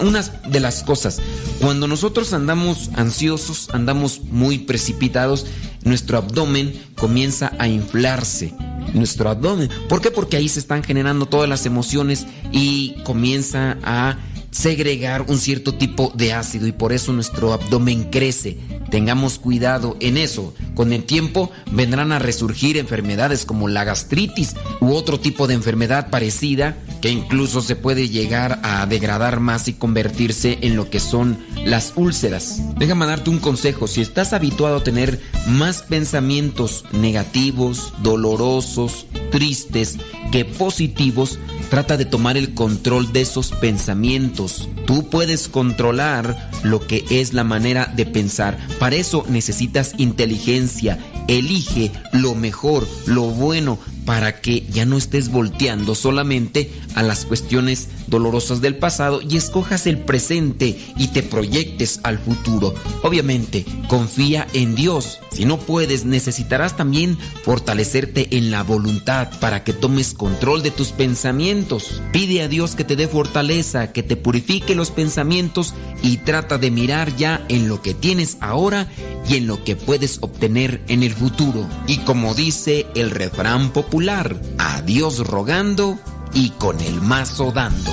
una de las cosas, cuando nosotros andamos ansiosos, andamos muy precipitados, nuestro abdomen comienza a inflarse. Nuestro abdomen. ¿Por qué? Porque ahí se están generando todas las emociones y comienza a segregar un cierto tipo de ácido y por eso nuestro abdomen crece. Tengamos cuidado en eso. Con el tiempo vendrán a resurgir enfermedades como la gastritis u otro tipo de enfermedad parecida que incluso se puede llegar a degradar más y convertirse en lo que son las úlceras. Déjame darte un consejo. Si estás habituado a tener más pensamientos negativos, dolorosos, tristes que positivos, trata de tomar el control de esos pensamientos. Tú puedes controlar lo que es la manera de pensar. Para eso necesitas inteligencia. Elige lo mejor, lo bueno, para que ya no estés volteando solamente a las cuestiones dolorosas del pasado y escojas el presente y te proyectes al futuro. Obviamente, confía en Dios. Si no puedes, necesitarás también fortalecerte en la voluntad para que tomes control de tus pensamientos. Pide a Dios que te dé fortaleza, que te purifique los pensamientos y trata de mirar ya en lo que tienes ahora y en lo que puedes obtener en el futuro. Y como dice el refrán popular, a Dios rogando y con el mazo dando.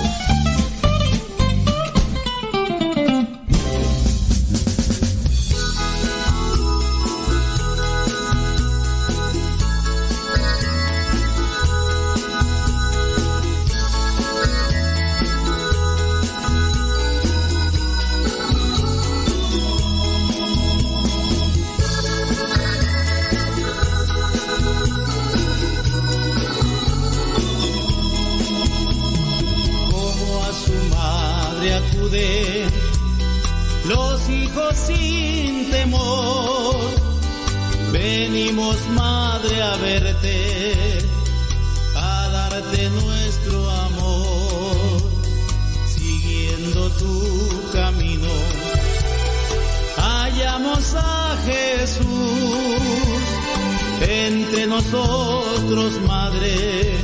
Nosotros, Madre,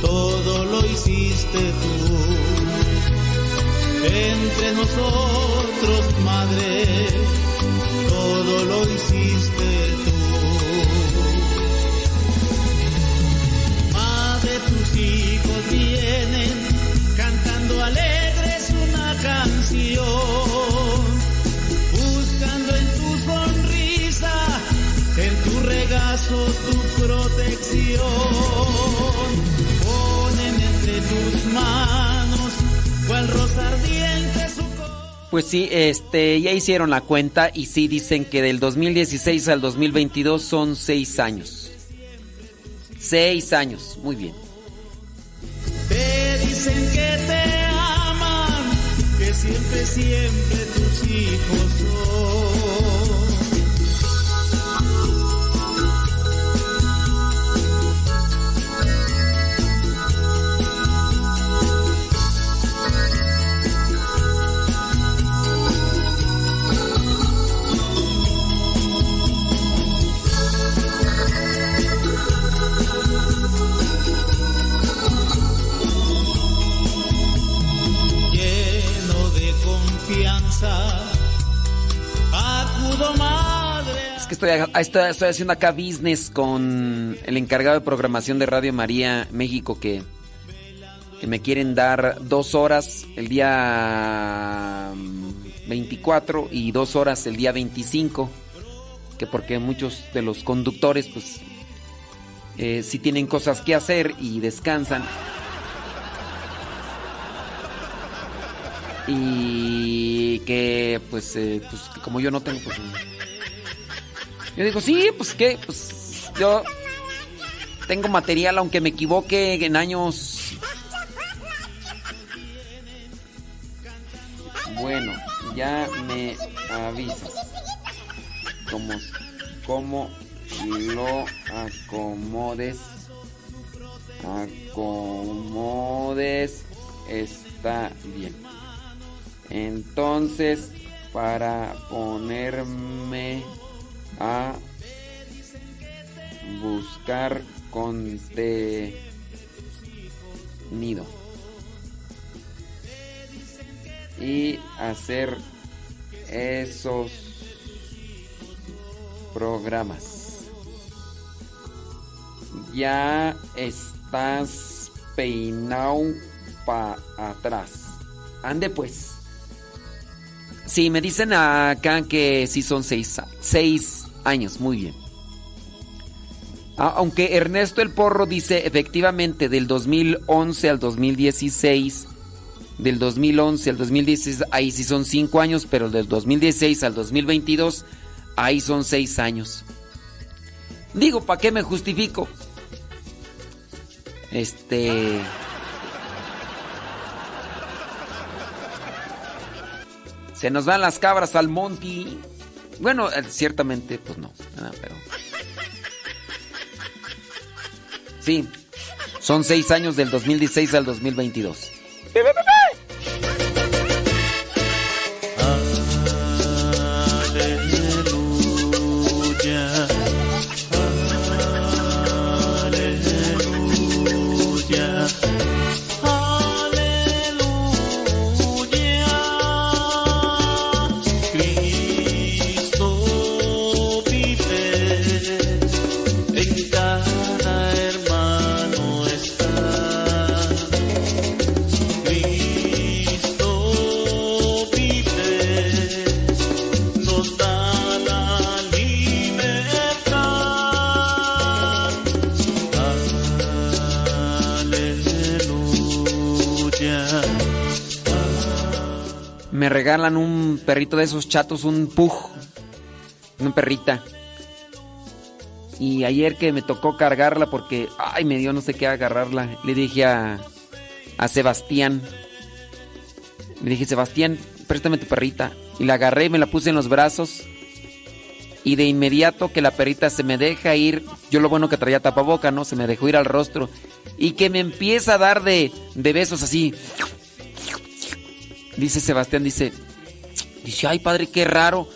todo lo hiciste tú. Entre nosotros, Madre, todo lo hiciste tú. Madre, tus hijos vienen cantando alegres una canción, buscando en tu sonrisa, en tu regazo tu protección. Ponen entre tus manos cual rosa ardiente su Pues sí, este, ya hicieron la cuenta y sí dicen que del 2016 al 2022 son seis años. Seis años, muy bien. Te dicen que te aman, que siempre, siempre tus hijos son. Que estoy, a- estoy, haciendo acá business con el encargado de programación de Radio María México que, que me quieren dar dos horas el día mm, 24 y dos horas el día 25. Que porque muchos de los conductores pues eh, sí tienen cosas que hacer y descansan. Y que pues, eh, pues como yo no tengo pues... Yo digo, sí, pues qué, pues yo tengo material, aunque me equivoque en años. Bueno, ya me avisas. Como, como lo acomodes. Acomodes. Está bien. Entonces, para ponerme a buscar contenido. Y hacer esos programas. Ya estás peinado para atrás. Ande pues. Sí, me dicen acá que sí son seis, seis años, muy bien. Aunque Ernesto el Porro dice efectivamente del 2011 al 2016, del 2011 al 2016, ahí sí son cinco años, pero del 2016 al 2022, ahí son seis años. Digo, ¿para qué me justifico? Este... Se nos van las cabras al monte. Bueno, eh, ciertamente, pues no. ah, pero. Sí, son seis años del 2016 al 2022. Me regalan un perrito de esos chatos, un pug. Una perrita. Y ayer que me tocó cargarla porque, ay, me dio no sé qué agarrarla, le dije a, a Sebastián. Le dije, Sebastián, préstame tu perrita. Y la agarré me la puse en los brazos. Y de inmediato que la perrita se me deja ir, yo lo bueno que traía tapaboca, ¿no? Se me dejó ir al rostro. Y que me empieza a dar de, de besos así. Dice Sebastián, dice, dice, ay padre, qué raro.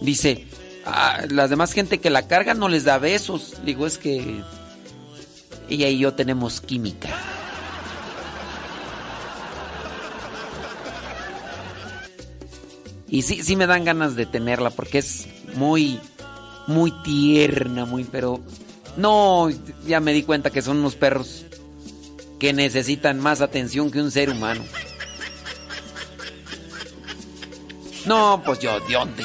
Dice, "Ah, las demás gente que la carga no les da besos. Digo, es que ella y yo tenemos química. Y sí, sí me dan ganas de tenerla porque es muy, muy tierna, muy, pero no, ya me di cuenta que son unos perros que necesitan más atención que un ser humano. No, pues yo, ¿de dónde?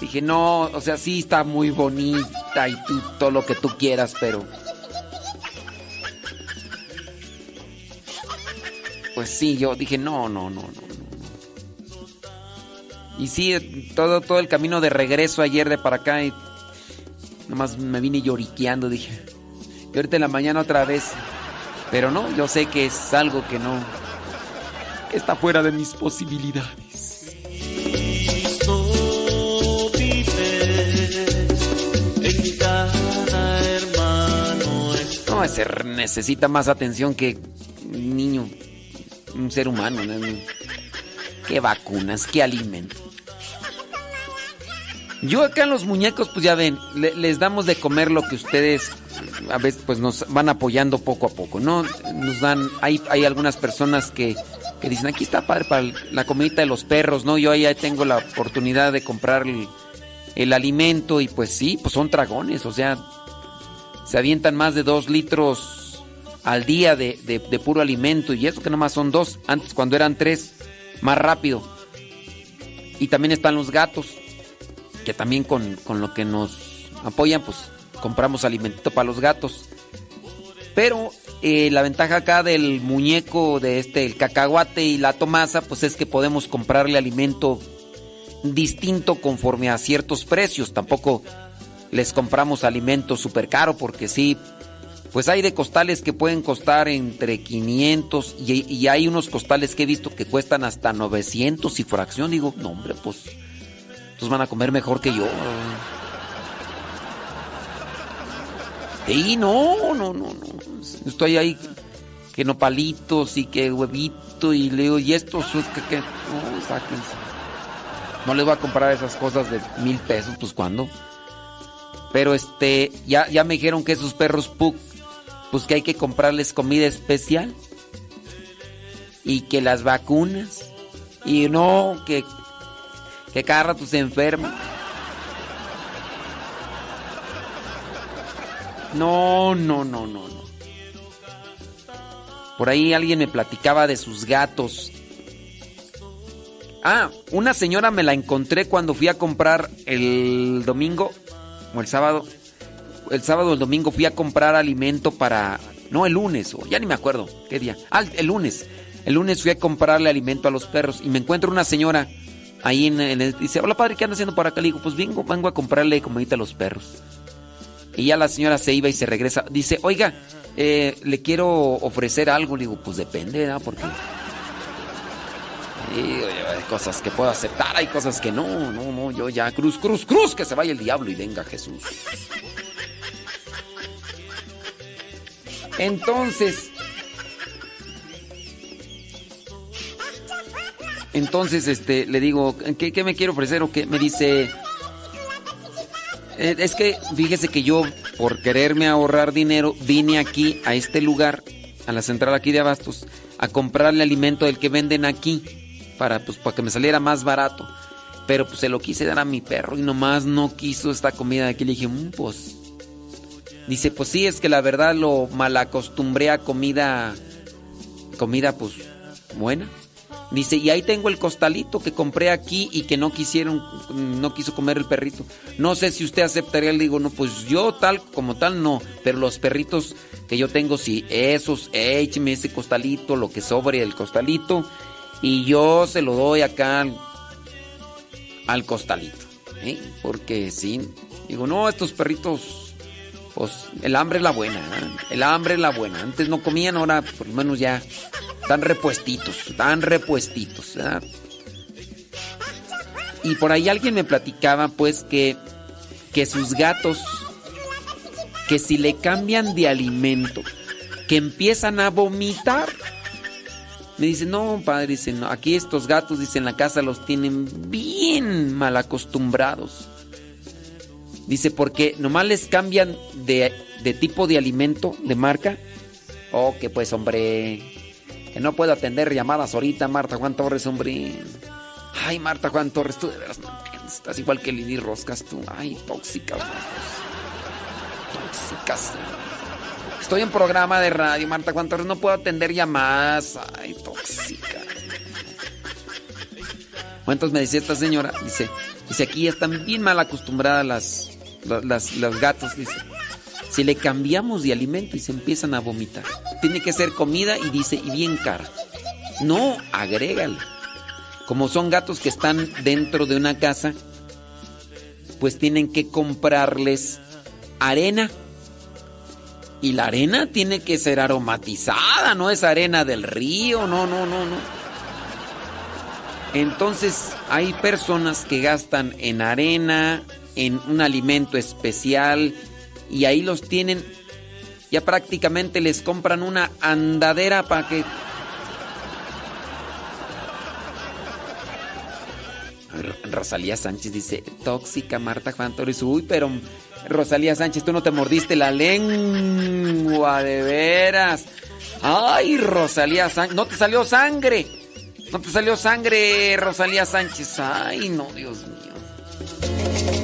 Dije, no, o sea, sí está muy bonita y tú, todo lo que tú quieras, pero... Pues sí, yo dije, no, no, no, no. Y sí, todo, todo el camino de regreso ayer de para acá y nomás me vine lloriqueando, dije. Y ahorita en la mañana otra vez. Pero no, yo sé que es algo que no... que está fuera de mis posibilidades. Cristo vive en cada hermano. No, ese necesita más atención que un niño, un ser humano. ¿no? ¿Qué vacunas? ¿Qué alimento? Yo acá en los muñecos, pues ya ven, le- les damos de comer lo que ustedes a veces pues nos van apoyando poco a poco, ¿no? Nos dan, hay, hay algunas personas que, que dicen, aquí está padre para la comidita de los perros, ¿no? Yo ahí tengo la oportunidad de comprar el, el alimento y pues sí, pues son dragones, o sea, se avientan más de dos litros al día de, de- de puro alimento y eso que nomás son dos, antes cuando eran tres, más rápido. Y también están los gatos, que también con, con lo que nos apoyan, pues compramos alimentito para los gatos. Pero eh, la ventaja acá del muñeco, de este, el cacahuate y la tomasa, pues es que podemos comprarle alimento distinto conforme a ciertos precios. Tampoco les compramos alimento súper caro porque sí, pues hay de costales que pueden costar entre 500 y, hay unos costales que he visto que cuestan hasta 900 y fracción. Digo, no hombre, pues, estos van a comer mejor que yo. Y no, no, no, no. Estoy ahí que nopalitos y que huevito y leo y estos que, que no, sáquense. No les voy a comprar esas cosas de mil pesos, pues cuando. Pero este, ya, ya me dijeron que esos perros Pug, pues que hay que comprarles comida especial. Y que las vacunas. Y no, que, que cada rato se enferman. No, no, no, no, no. Por ahí alguien me platicaba de sus gatos. Ah, una señora me la encontré cuando fui a comprar el domingo o el sábado. El sábado o el domingo fui a comprar alimento para. No, el lunes, o ya ni me acuerdo qué día. Ah, el lunes. El lunes fui a comprarle alimento a los perros y me encuentro una señora ahí en, el. Dice: Hola padre, ¿qué anda haciendo por acá? Le digo: Pues vengo, vengo a comprarle comidita a los perros. Y ya la señora se iba y se regresa. Dice: Oiga, eh, le quiero ofrecer algo. Le digo: Pues depende, ¿verdad? Porque. Y, hay cosas que puedo aceptar, hay cosas que no, no, no, yo ya, cruz, cruz, cruz, que se vaya el diablo y venga Jesús. Entonces, entonces, este, le digo, ¿qué, qué me quiere ofrecer o qué? Me dice, "Eh, es que fíjese que yo, por quererme ahorrar dinero, vine aquí, a este lugar, a la central aquí de Abastos, a comprarle alimento del que venden aquí, para, pues, para que me saliera más barato. Pero pues se lo quise dar a mi perro y nomás no quiso esta comida de aquí. Le dije, "Mm, pues. Dice, pues sí, es que la verdad lo malacostumbré a comida. Comida, pues, buena. Dice, y ahí tengo el costalito que compré aquí y que no quisieron, no quiso comer el perrito. No sé si usted aceptaría. Le digo, no, pues yo tal como tal no, pero los perritos que yo tengo, sí, esos, écheme ese costalito, lo que sobre el costalito, y yo se lo doy acá al, al costalito. ¿eh? Porque sí, digo, no, estos perritos, pues el hambre es la buena, ¿eh? el hambre es la buena. Antes no comían, ahora por lo menos ya están repuestitos, están repuestitos. Y por ahí alguien me platicaba, pues, que, que sus gatos, que si le cambian de alimento, que empiezan a vomitar. Me dice, no, padre, dice, no, aquí estos gatos, dice, en la casa los tienen bien mal acostumbrados. Dice, porque nomás les cambian de, de tipo de alimento, de marca. Oh, que pues, hombre, que no puedo atender llamadas ahorita, Marta Juan Torres, hombre. Ay, Marta Juan Torres, tú de veras no. Estás igual que Lili Roscas, tú. Ay, tóxicas, Tóxicas. Estoy en programa de radio, Marta Juan Torres, no puedo atender llamadas. Ay, tóxica. Bueno, entonces me decía esta señora, dice, dice, aquí están bien mal acostumbradas las, las, gatos, dice. Si le cambiamos de alimento y se empiezan a vomitar. Tiene que ser comida y dice, y bien cara. No, agrégale. Como son gatos que están dentro de una casa, pues tienen que comprarles arena. Y la arena tiene que ser aromatizada, no es arena del río, no, no, no, no. Entonces hay personas que gastan en arena, en un alimento especial, y ahí los tienen, ya prácticamente les compran una andadera para que Rosalía Sánchez dice, tóxica Marta Juan Torres. Uy, pero Rosalía Sánchez, tú no te mordiste la lengua, de veras. Ay, Rosalía Sánchez, no te salió sangre. No te salió sangre, Rosalía Sánchez. Ay, no, Dios mío.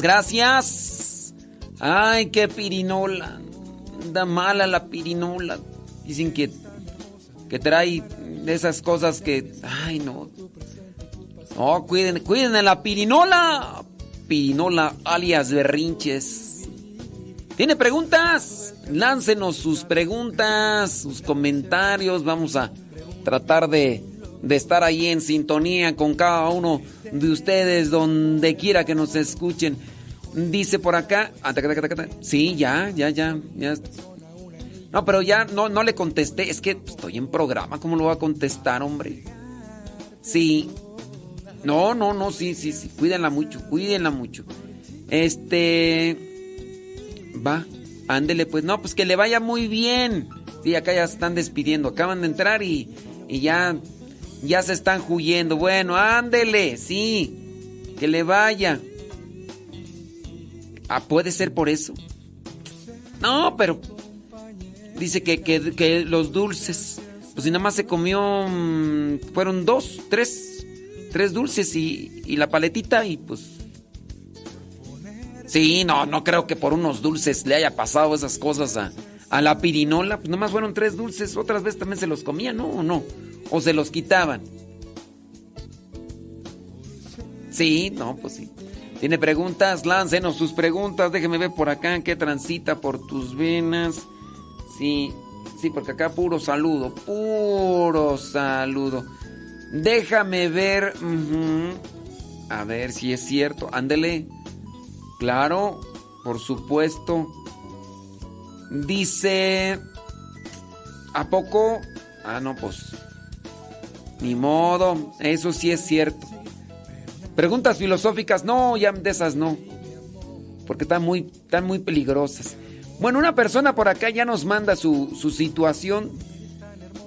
Gracias. Ay, qué pirinola. Da mala la pirinola. Dicen que, que trae esas cosas que. Ay, no. No, cuiden, cuiden de la pirinola. Pirinola alias berrinches. ¿Tiene preguntas? Láncenos sus preguntas, sus comentarios. Vamos a tratar de, de estar ahí en sintonía con cada uno de ustedes, donde quiera que nos escuchen. Dice por acá. ah. Sí, ya, ya, ya, ya. No, pero ya no, no le contesté. Es que estoy en programa. ¿Cómo lo voy a contestar, hombre? Sí. No, no, no, sí, sí, sí. Cuídenla mucho, cuídenla mucho. Este. Va, ándele, pues. No, pues que le vaya muy bien. Sí, acá ya están despidiendo. Acaban de entrar y, y ya, ya se están huyendo. Bueno, ándele, sí. Que le vaya. Ah, puede ser por eso. No, pero. Dice que, que, que los dulces. Pues si nada más se comió. mm, fueron dos, tres. Tres dulces y, y la paletita y pues. Sí, no, no creo que por unos dulces le haya pasado esas cosas a, a la pirinola. Pues nomás fueron tres dulces. Otras veces también se los comían, ¿no? ¿O no? O se los quitaban. Sí, no, pues sí. ¿Tiene preguntas? Láncenos sus preguntas. Déjeme ver por acá qué transita por tus venas. Sí, sí, porque acá puro saludo, puro saludo. Déjame ver. A ver si es cierto. Ándele. Claro, por supuesto. Dice. ¿A poco? Ah, no, pues. Ni modo. Eso sí es cierto. Preguntas filosóficas, no, ya de esas no. Porque están muy, están muy peligrosas. Bueno, una persona por acá ya nos manda su, su situación.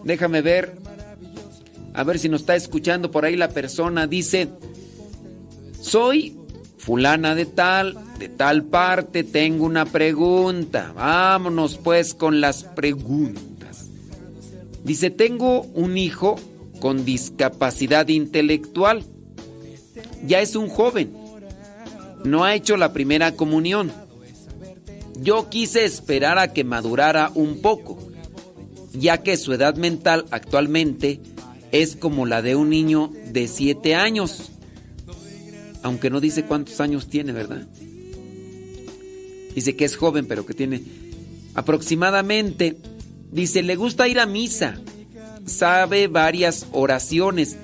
Déjame ver. A ver si nos está escuchando por ahí la persona. Dice, soy fulana de tal, de tal parte, tengo una pregunta. Vámonos pues con las preguntas. Dice, tengo un hijo con discapacidad intelectual. Ya es un joven. No ha hecho la primera comunión. Yo quise esperar a que madurara un poco, ya que su edad mental actualmente es como la de un niño de 7 años. Aunque no dice cuántos años tiene, ¿verdad? Dice que es joven, pero que tiene aproximadamente. Dice, le gusta ir a misa, sabe varias oraciones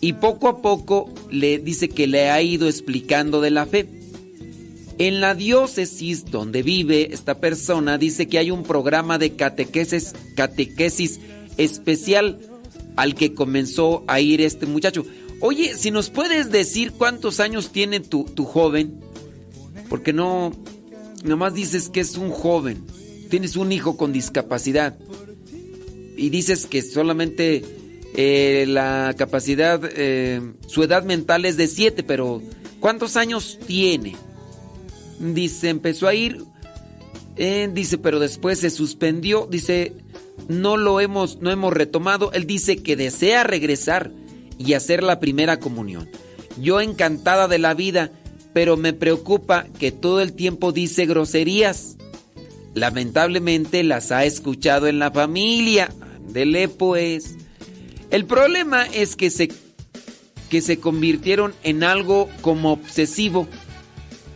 y poco a poco le dice que le ha ido explicando de la fe. En la diócesis donde vive esta persona dice que hay un programa de catequesis, catequesis especial al que comenzó a ir este muchacho. Oye, si nos puedes decir cuántos años tiene tu, tu joven, porque no, nomás dices que es un joven, tienes un hijo con discapacidad y dices que solamente eh, la capacidad, eh, su edad mental es de 7, pero ¿cuántos años tiene? Dice, empezó a ir, eh, dice, pero después se suspendió, dice, no lo hemos, no hemos retomado. Él dice que desea regresar y hacer la primera comunión. Yo encantada de la vida, pero me preocupa que todo el tiempo dice groserías. Lamentablemente las ha escuchado en la familia. Dele pues. El problema es que se, que se convirtieron en algo como obsesivo.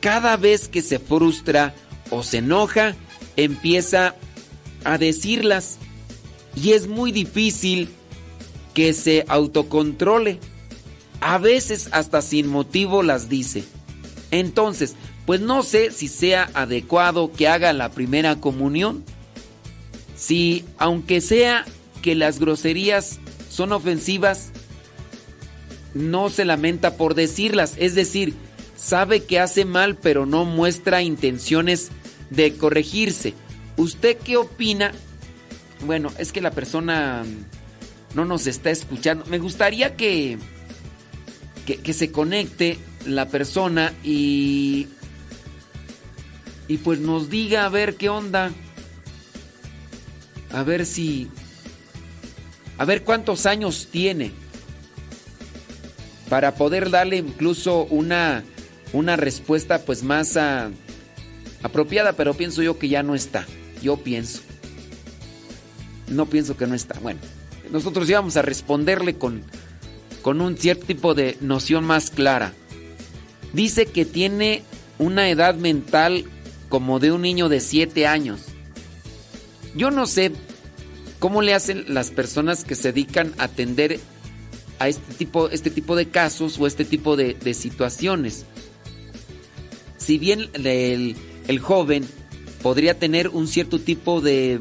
Cada vez que se frustra o se enoja, empieza a decirlas. Y es muy difícil que se autocontrole. A veces hasta sin motivo las dice. Entonces, pues no sé si sea adecuado que haga la primera comunión. Si, aunque sea que las groserías son ofensivas, no se lamenta por decirlas. Es decir, sabe que hace mal, pero no muestra intenciones de corregirse. ¿Usted qué opina? Bueno, es que la persona no nos está escuchando. Me gustaría que, que, que se conecte la persona y y pues nos diga a ver qué onda. A ver si... A ver cuántos años tiene. Para poder darle incluso una, una respuesta pues más ah, apropiada, pero pienso yo que ya no está. Yo pienso. No pienso que no está. Bueno, nosotros íbamos a responderle con, con un cierto tipo de noción más clara. Dice que tiene una edad mental como de un niño de 7 años. Yo no sé cómo le hacen las personas que se dedican a atender a este tipo, este tipo de casos o este tipo de, situaciones. Si bien el, el, joven podría tener un cierto tipo de...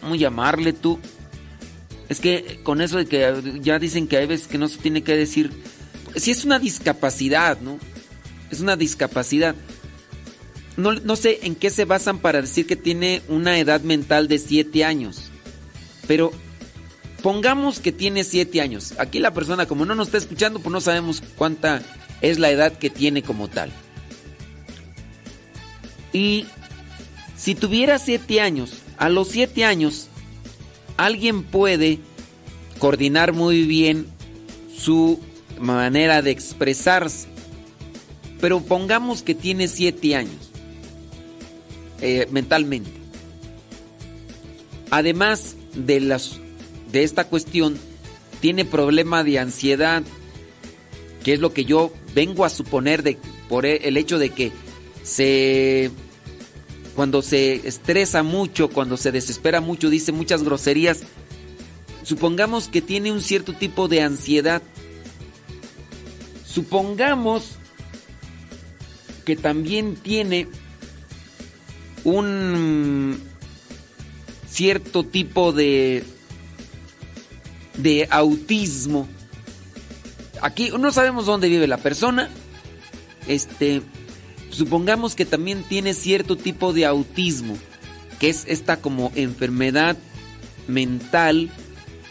¿Cómo llamarle tú? Es que con eso de que ya dicen que hay veces que no se tiene que decir... Si es una discapacidad, ¿no? Es una discapacidad no, sé en qué se basan para decir que tiene una edad mental de 7 años. Pero pongamos que tiene 7 años. Aquí la persona, como no nos está escuchando, pues no sabemos cuánta es la edad que tiene como tal. Y si tuviera 7 años, a los 7 años, alguien puede coordinar muy bien su manera de expresarse. Pero pongamos que tiene 7 años. Eh, mentalmente. Además de, las, de esta cuestión, tiene problema de ansiedad, que es lo que yo vengo a suponer de, por e, el hecho de que se cuando se estresa mucho, cuando se desespera mucho, dice muchas groserías. Supongamos que tiene un cierto tipo de ansiedad. Supongamos que también tiene un cierto tipo de de autismo. Aquí no sabemos dónde vive la persona. Este, supongamos que también tiene cierto tipo de autismo, que es esta como enfermedad mental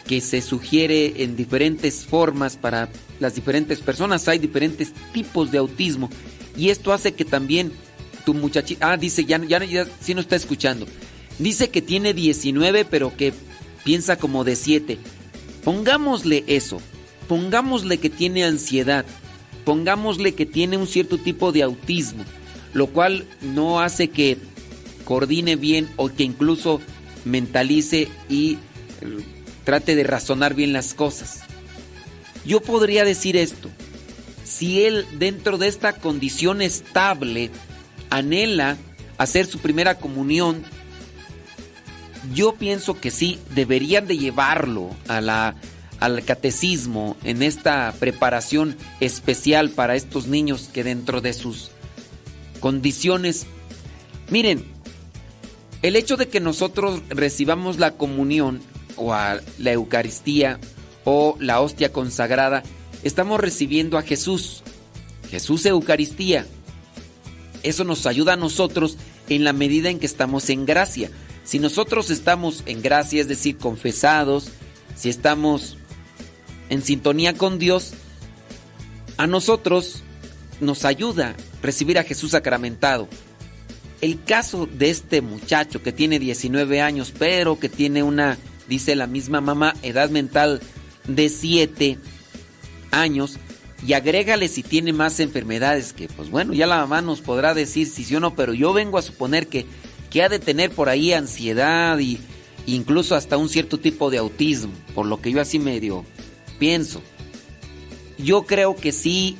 que se sugiere en diferentes formas para las diferentes personas. Hay diferentes tipos de autismo y esto hace que también tu muchachita. Ah, dice, ya, ya, ya no está escuchando. Dice que tiene 19, pero que piensa como de 7. Pongámosle eso. Pongámosle que tiene ansiedad. Pongámosle que tiene un cierto tipo de autismo. Lo cual no hace que coordine bien o que incluso mentalice y eh, trate de razonar bien las cosas. Yo podría decir esto. Si él dentro de esta condición estable anhela hacer su primera comunión, yo pienso que sí, deberían de llevarlo a la, al catecismo en esta preparación especial para estos niños que dentro de sus condiciones... Miren, el hecho de que nosotros recibamos la comunión o a la Eucaristía o la hostia consagrada, estamos recibiendo a Jesús. Jesús Eucaristía. Eso nos ayuda a nosotros en la medida en que estamos en gracia. Si nosotros estamos en gracia, es decir, confesados, si estamos en sintonía con Dios, a nosotros nos ayuda recibir a Jesús sacramentado. El caso de este muchacho que tiene 19 años, pero que tiene una, dice la misma mamá, edad mental de 7 años, y agrégale si tiene más enfermedades, que pues bueno, ya la mamá nos podrá decir si sí o no, pero yo vengo a suponer que que ha de tener por ahí ansiedad y incluso hasta un cierto tipo de autismo, por lo que yo así medio pienso. Yo creo que sí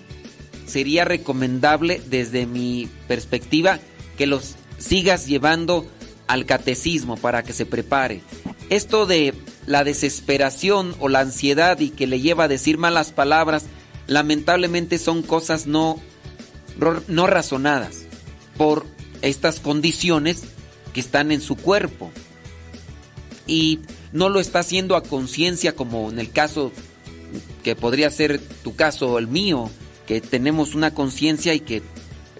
sería recomendable desde mi perspectiva que los sigas llevando al catecismo para que se prepare. Esto de la desesperación o la ansiedad y que le lleva a decir malas palabras, lamentablemente son cosas no, no razonadas por estas condiciones que están en su cuerpo. Y no lo está haciendo a conciencia como en el caso que podría ser tu caso o el mío, que tenemos una conciencia y que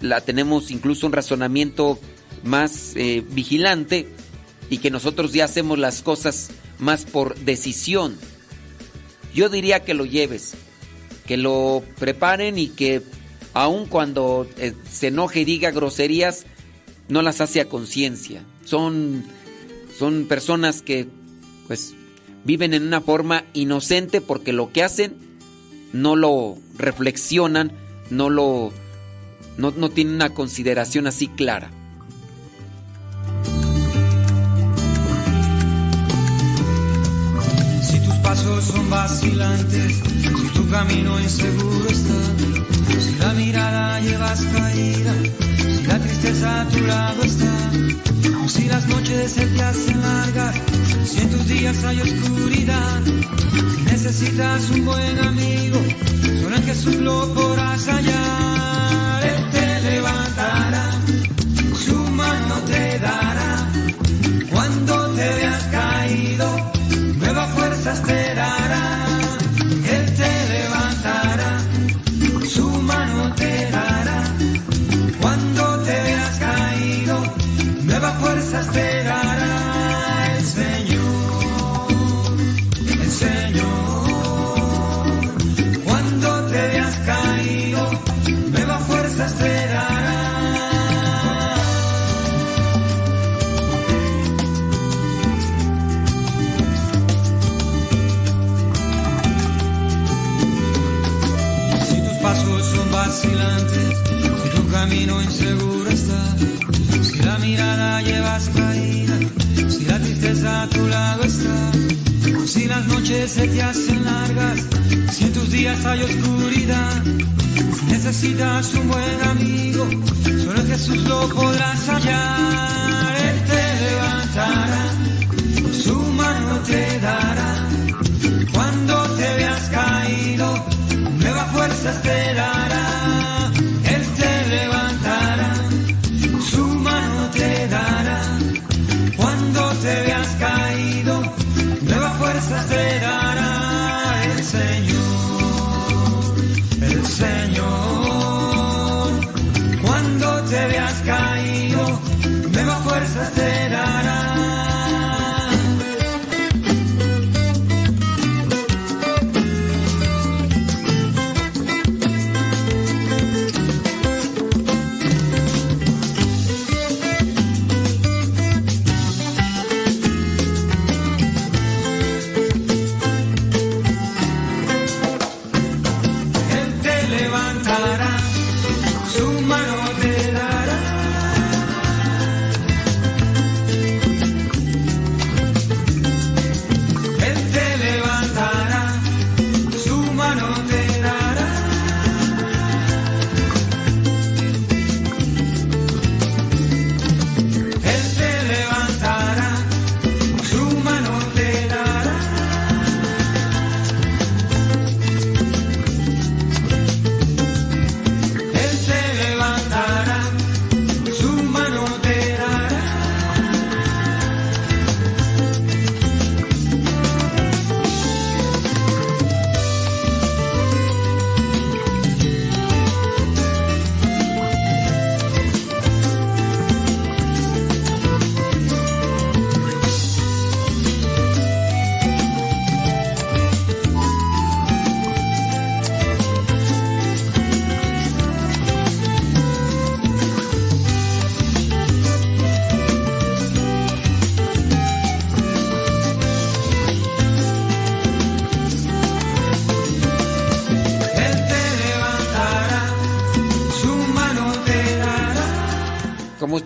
la tenemos incluso un razonamiento más eh, vigilante y que nosotros ya hacemos las cosas más por decisión. Yo diría que lo lleves, que lo preparen y que aun cuando eh, se enoje y diga groserías, no las hace a conciencia. Son, son personas que pues viven en una forma inocente porque lo que hacen no lo reflexionan, no lo no, no tienen una consideración así clara. Si tus pasos son vacilantes, tu camino inseguro está, si la mirada llevas caída, si la tristeza a tu lado está, si las noches se te hacen largas, si en tus días hay oscuridad, si necesitas un buen amigo, solo en Jesús lo podrás hallar.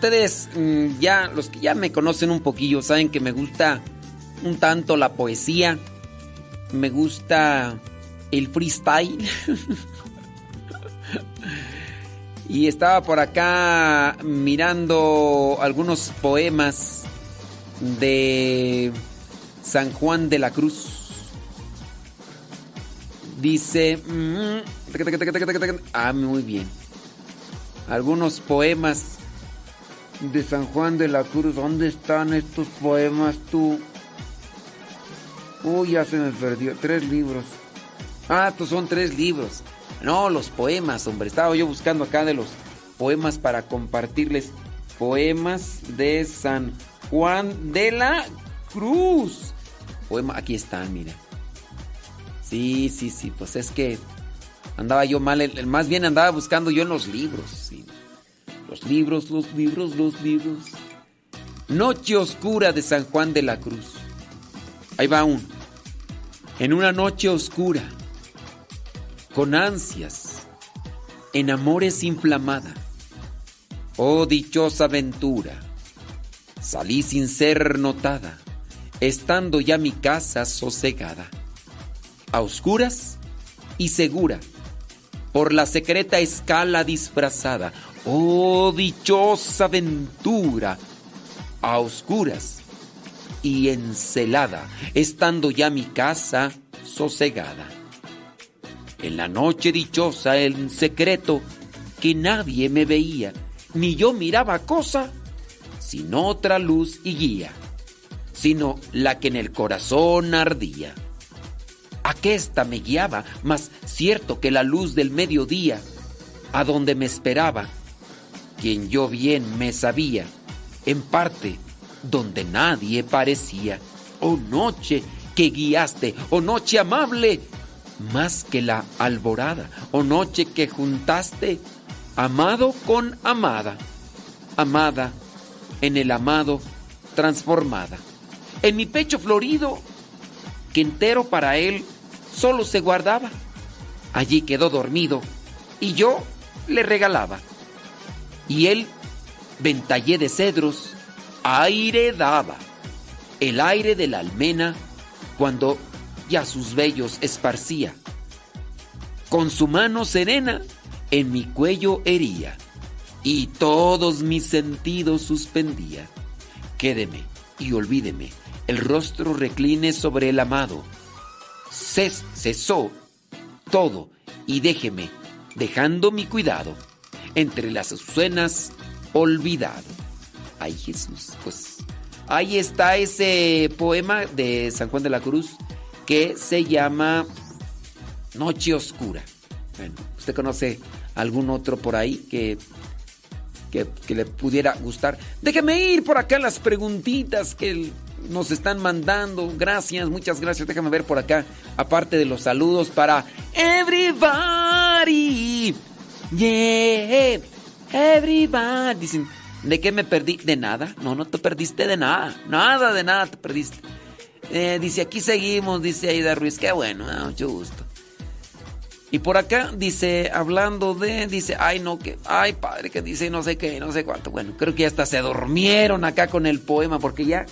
Ustedes mm, ya, los que ya me conocen un poquillo, saben que me gusta un tanto la poesía, me gusta el freestyle. y estaba por acá mirando algunos poemas de San Juan de la Cruz. Dice... mm, Ah, muy bien. Algunos poemas de San Juan de la Cruz. ¿Dónde están estos poemas tú? Uy, ya se me perdió. Tres libros. Ah, estos son tres libros. No, los poemas, hombre. Estaba yo buscando acá de los poemas para compartirles. Poemas de San Juan de la Cruz. Poema, aquí están, mira. Sí, sí, sí, pues es que andaba yo mal. más bien andaba buscando yo en los libros. sí. Los libros, los libros, los libros. Noche oscura de San Juan de la Cruz. Ahí va un. En una noche oscura, con ansias, en amores inflamada. Oh dichosa aventura, salí sin ser notada, estando ya mi casa sosegada, a oscuras y segura, por la secreta escala disfrazada. Oh dichosa aventura, a oscuras y encelada, estando ya mi casa sosegada. En la noche dichosa, en secreto, que nadie me veía, ni yo miraba cosa, sino otra luz y guía, sino la que en el corazón ardía. Aquesta me guiaba, más cierto que la luz del mediodía, a donde me esperaba, quien yo bien me sabía, en parte donde nadie parecía. Oh noche que guiaste, oh noche amable, más que la alborada, oh noche que juntaste, amado con amada, amada en el amado transformada. En mi pecho florido, que entero para él solo se guardaba, allí quedó dormido y yo le regalaba. Y él, ventallé de cedros, aire daba, el aire de la almena cuando ya sus vellos esparcía. Con su mano serena en mi cuello hería y todos mis sentidos suspendía. Quédeme y olvídeme, el rostro recline sobre el amado. Ces- cesó todo y déjeme, dejando mi cuidado, entre las azucenas olvidado. Ay Jesús, pues ahí está ese poema de San Juan de la Cruz que se llama Noche Oscura. Bueno, ¿usted conoce algún otro por ahí que, que, que le pudiera gustar? Déjeme ir por acá las preguntitas que nos están mandando. Gracias, muchas gracias. Déjame ver por acá, aparte de los saludos para everybody. Yeah, everybody. Dicen, ¿de qué me perdí? De nada. No, no te perdiste de nada. Nada de nada te perdiste. Eh, dice, aquí seguimos, dice Aida Ruiz. Qué bueno, ah, mucho gusto. Y por acá dice, hablando de, dice, ay no, que, ay padre, que dice no sé qué, no sé cuánto. Bueno, creo que ya hasta se durmieron acá con el poema, porque ya,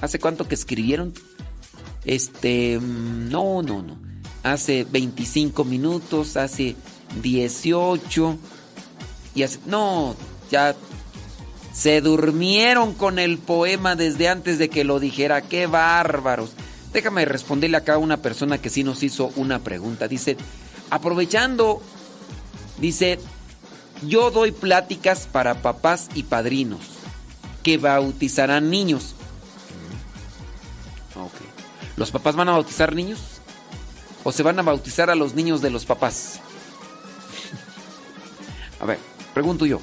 ¿hace cuánto que escribieron? Este, mm, no, no, no. Hace 25 minutos, hace 18. Y no, ya se durmieron con el poema desde antes de que lo dijera. ¡Qué bárbaros! Déjame responderle acá a una persona que sí nos hizo una pregunta. Dice, aprovechando, dice, yo doy pláticas para papás y padrinos que bautizarán niños. ¿Los papás van a bautizar niños? ¿O se van a bautizar a los niños de los papás? A ver, pregunto yo.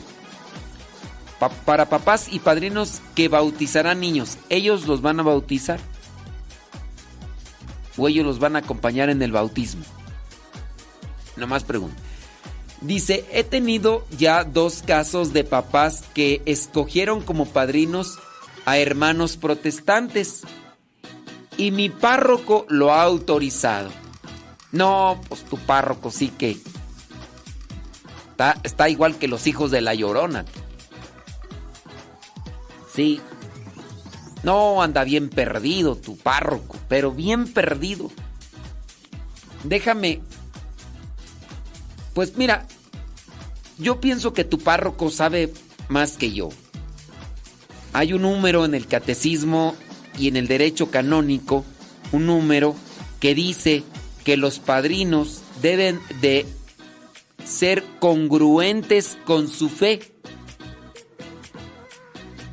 Pa- para papás y padrinos que bautizarán niños, ¿ellos los van a bautizar? ¿O ellos los van a acompañar en el bautismo? Nomás pregunto. Dice, he tenido ya dos casos de papás que escogieron como padrinos a hermanos protestantes y mi párroco lo ha autorizado. No, pues tu párroco sí que está, igual que los hijos de la llorona. Sí. No, anda bien perdido tu párroco, pero bien perdido. Déjame. Pues mira, yo pienso que tu párroco sabe más que yo. Hay un número en el catecismo y en el derecho canónico, un número que dice que los padrinos deben de ser congruentes con su fe.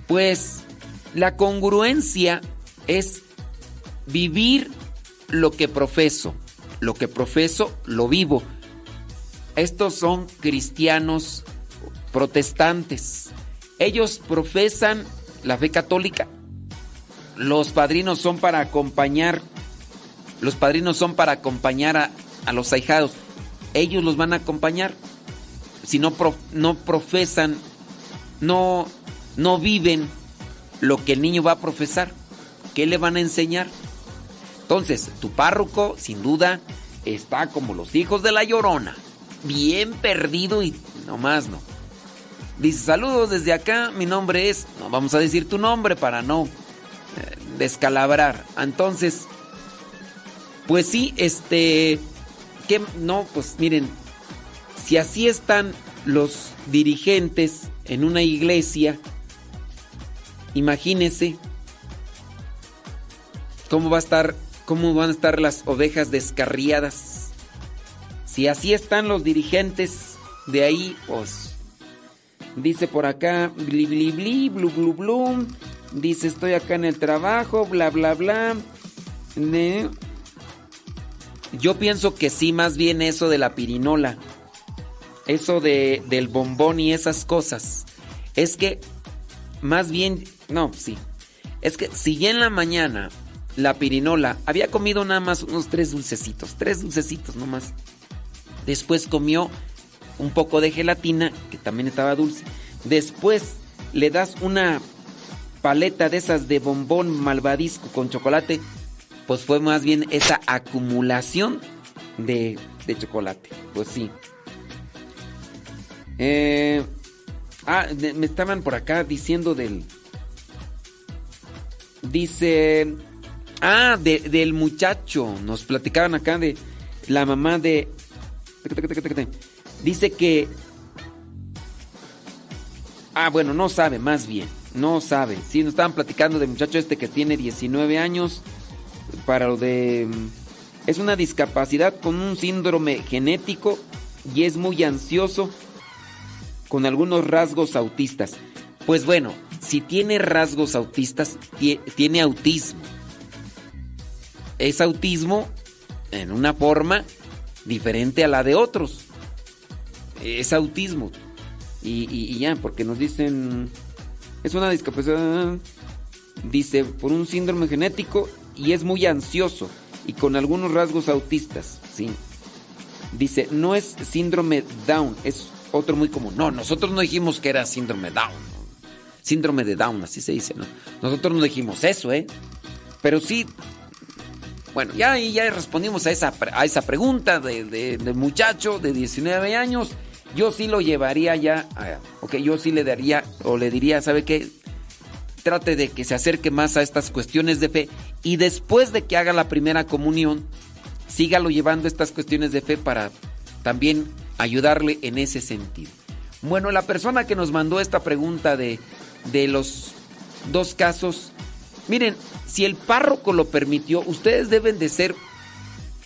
Pues la congruencia es vivir lo que profeso. Lo que profeso lo vivo. Estos son cristianos protestantes. Ellos profesan la fe católica. Los padrinos son para acompañar. Los padrinos son para acompañar a, a los ahijados. Ellos los van a acompañar. Si no, no profesan, no, no viven lo que el niño va a profesar. ¿Qué le van a enseñar? Entonces, tu párroco, sin duda, está como los hijos de la llorona. Bien perdido y nomás no. Dice, saludos desde acá, mi nombre es... No vamos a decir tu nombre para no eh, descalabrar. Entonces, pues sí, este... No, pues miren, si así están los dirigentes en una iglesia, imagínense cómo va a estar, cómo van a estar las ovejas descarriadas. Si así están los dirigentes de ahí, pues dice por acá, bli bli bli, blu blu blu, dice estoy acá en el trabajo, bla bla bla. Yo pienso que sí, más bien eso de la pirinola. Eso de, del bombón y esas cosas. Es que, más bien, no, sí. Es que si ya en la mañana la pirinola había comido nada más unos tres dulcecitos, tres dulcecitos nomás. Después comió un poco de gelatina, que también estaba dulce. Después le das una paleta de esas de bombón malvadisco con chocolate pues fue más bien esa acumulación de, chocolate. Pues sí. Eh, ah, me estaban por acá diciendo del... Dice... Ah, del muchacho. Nos platicaban acá de la mamá de... Dice que... Ah, bueno, no sabe, más bien. No sabe. Sí, nos estaban platicando del muchacho este que tiene 19 años para lo de... Es una discapacidad con un síndrome genético y es muy ansioso con algunos rasgos autistas. Pues bueno, si tiene rasgos autistas, tiene autismo. Es autismo en una forma diferente a la de otros. Es autismo. Y ya, porque nos dicen... Es una discapacidad... Dice, por un síndrome genético y es muy ansioso y con algunos rasgos autistas, sí. Dice, no es síndrome Down, es otro muy común. No, nosotros no dijimos que era síndrome Down. Síndrome de Down, así se dice, ¿no? Nosotros no dijimos eso, ¿eh? Pero sí, bueno, ya, ya respondimos a esa, a esa pregunta de, del muchacho de 19 años. Yo sí lo llevaría ya, ok, yo sí le daría o le diría, ¿sabe qué? Trate de que se acerque más a estas cuestiones de fe y después de que haga la primera comunión, sígalo llevando estas cuestiones de fe para también ayudarle en ese sentido. Bueno, la persona que nos mandó esta pregunta de, de los dos casos, miren, si el párroco lo permitió, ustedes deben de ser,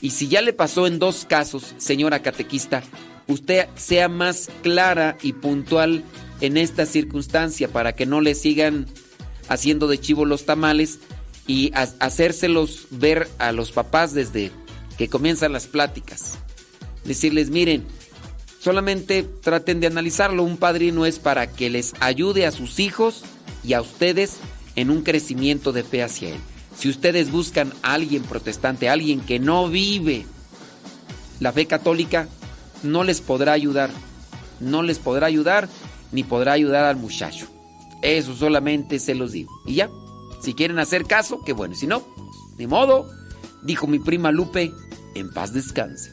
y si ya le pasó en dos casos, señora catequista, usted sea más clara y puntual en esta circunstancia para que no le sigan haciendo de chivo los tamales y hacérselos ver a los papás desde que comienzan las pláticas. Decirles, miren, solamente traten de analizarlo. Un padrino es para que les ayude a sus hijos y a ustedes en un crecimiento de fe hacia él. Si ustedes buscan a alguien protestante, a alguien que no vive la fe católica, no les podrá ayudar. No les podrá ayudar ni podrá ayudar al muchacho. Eso solamente se los digo. Y ya, si quieren hacer caso, qué bueno. Si no, de modo, dijo mi prima Lupe, en paz descanse.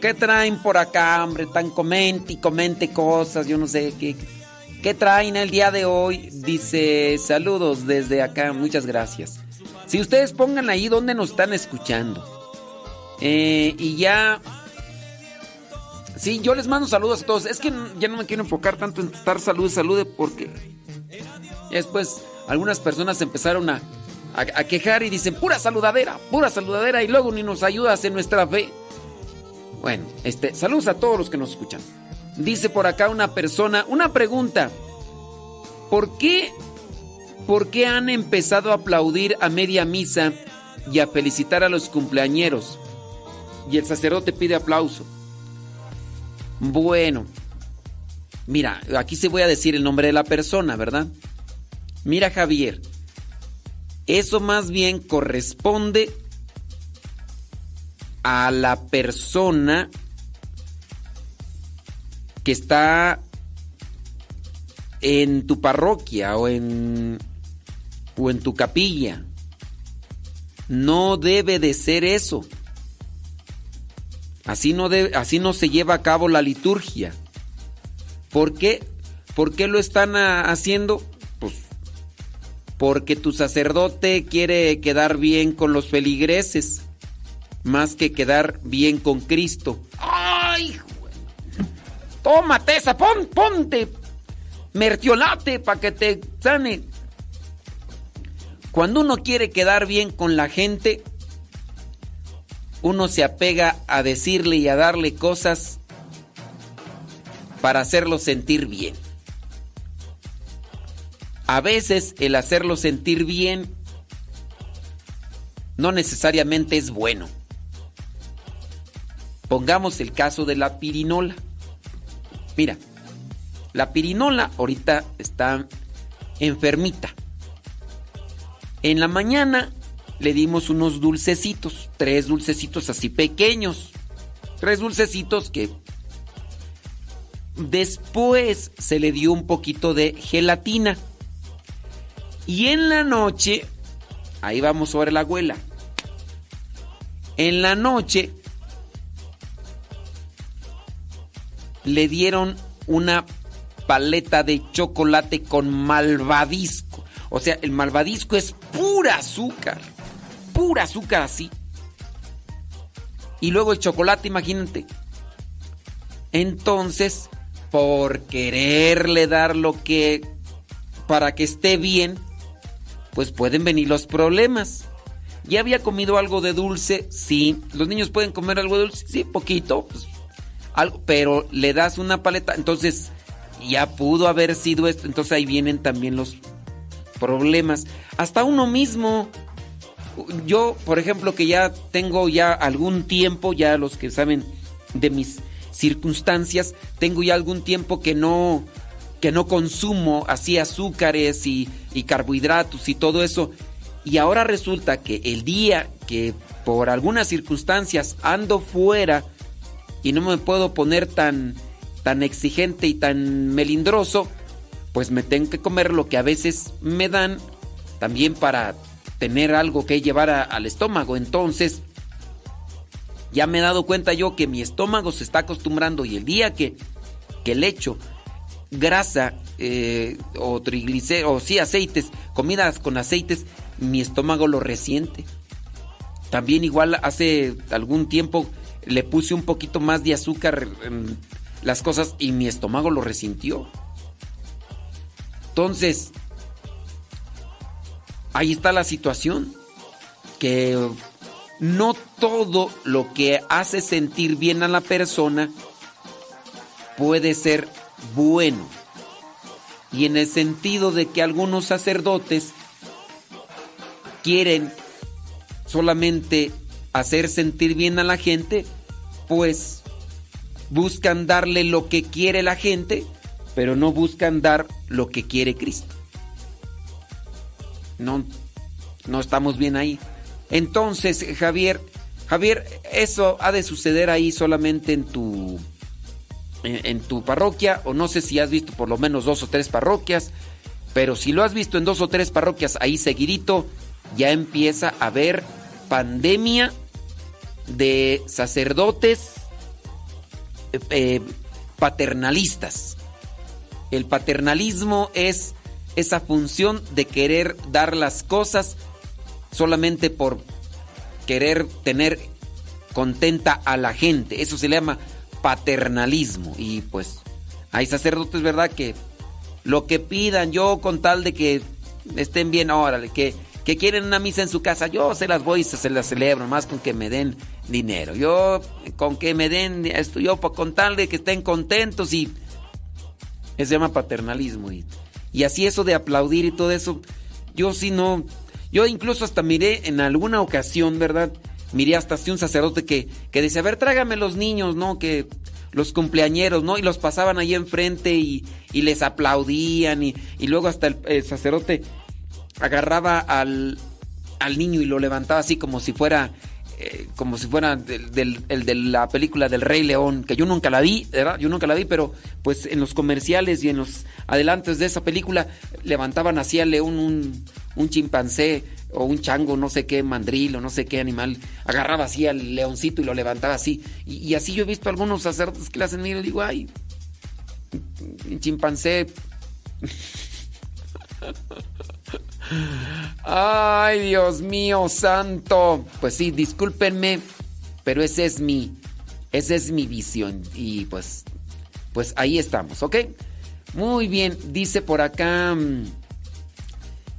¿Qué traen por acá, hombre? Tan comente y comente cosas, yo no sé qué. ¿Qué traen el día de hoy? Dice, saludos desde acá, muchas gracias. Si ustedes pongan ahí donde nos están escuchando. Eh, y ya... Sí, yo les mando saludos a todos. Es que ya no me quiero enfocar tanto en estar salud, salud, porque después algunas personas empezaron a, a quejar y dicen, pura saludadera, pura saludadera, y luego ni nos ayudas en nuestra fe. Bueno, este, saludos a todos los que nos escuchan. Dice por acá una persona, una pregunta. ¿Por qué, por qué han empezado a aplaudir a media misa y a felicitar a los cumpleañeros? Y el sacerdote pide aplauso. Bueno, mira, aquí se voy a decir el nombre de la persona, ¿verdad? Mira Javier, eso más bien corresponde a la persona que está en tu parroquia o en o en tu capilla. No debe de ser eso. Así no, así no se lleva a cabo la liturgia. ¿Por qué? ¿Por qué lo están haciendo? Pues porque tu sacerdote quiere quedar bien con los feligreses, más que quedar bien con Cristo. ¡Ay! Tómate esa, pon, ponte mertiolate para que te sane. Cuando uno quiere quedar bien con la gente, uno se apega a decirle y a darle cosas para hacerlo sentir bien. A veces el hacerlo sentir bien no necesariamente es bueno. Pongamos el caso de la pirinola. Mira, la pirinola ahorita está enfermita. En la mañana le dimos unos dulcecitos, tres dulcecitos así pequeños. Tres dulcecitos que después se le dio un poquito de gelatina. Y en la noche, ahí vamos sobre la abuela. En la noche le dieron una paleta de chocolate con malvadisco. O sea, el malvadisco es pura azúcar. Pura azúcar así. Y luego el chocolate, imagínate. Entonces, por quererle dar lo que... para que esté bien, pues pueden venir los problemas. ¿Ya había comido algo de dulce? Sí. ¿Los niños pueden comer algo de dulce? Sí, poquito. Pues, algo, pero le das una paleta, entonces ya pudo haber sido esto, entonces ahí vienen también los problemas. Hasta uno mismo. Yo, por ejemplo, que ya tengo ya algún tiempo, ya los que saben de mis circunstancias, tengo ya algún tiempo que no que no consumo así azúcares y, y carbohidratos y todo eso. Y ahora resulta que el día que por algunas circunstancias ando fuera y no me puedo poner tan, tan exigente y tan melindroso, pues me tengo que comer lo que a veces me dan también para tener algo que llevar a, al estómago. Entonces, ya me he dado cuenta yo que mi estómago se está acostumbrando y el día que, que le echo grasa eh, o triglicéridos, o sí, aceites, comidas con aceites, mi estómago lo resiente. También igual hace algún tiempo le puse un poquito más de azúcar en las cosas y mi estómago lo resintió. Entonces, ahí está la situación. Que no todo lo que hace sentir bien a la persona puede ser bueno. Y en el sentido de que algunos sacerdotes quieren solamente hacer sentir bien a la gente, pues buscan darle lo que quiere la gente, pero no buscan dar lo que quiere Cristo. No, no estamos bien ahí. Entonces, Javier, Javier, eso ha de suceder ahí solamente en tu en, en, tu parroquia o no sé si has visto por lo menos dos o tres parroquias, pero si lo has visto en dos o tres parroquias ahí seguidito, ya empieza a haber pandemia de sacerdotes eh, paternalistas. El paternalismo es esa función de querer dar las cosas solamente por querer tener contenta a la gente. Eso se le llama paternalismo. Y pues hay sacerdotes, ¿verdad? Que lo que pidan yo con tal de que estén bien, órale, que, que quieren una misa en su casa, yo se las voy se las celebro, más con que me den dinero. Yo, con que me den esto, yo con tal de que estén contentos y... Se llama paternalismo. Y, así eso de aplaudir y todo eso, yo sí no... Yo incluso hasta miré en alguna ocasión, ¿verdad? Miré hasta así un sacerdote que, que decía, a ver, trágame los niños, ¿no? Que los cumpleañeros, ¿no? Y los pasaban ahí enfrente y, les aplaudían y luego hasta el, sacerdote agarraba al, al, niño y lo levantaba así como si fuera... Eh, como si fuera del, el de la película del Rey León, que yo nunca la vi, ¿verdad? Yo nunca la vi, pero pues en los comerciales y en los adelantos de esa película levantaban así al león un, un chimpancé o un chango, no sé qué, mandril o no sé qué animal, agarraba así al leoncito y lo levantaba así. Y, así yo he visto algunos sacerdotes que le hacen y le digo, ay, chimpancé. ay, Dios mío, santo. Pues sí, discúlpenme, pero ese es mi, esa es mi visión. Y pues, pues ahí estamos, ¿ok? Muy bien, dice por acá... Mm,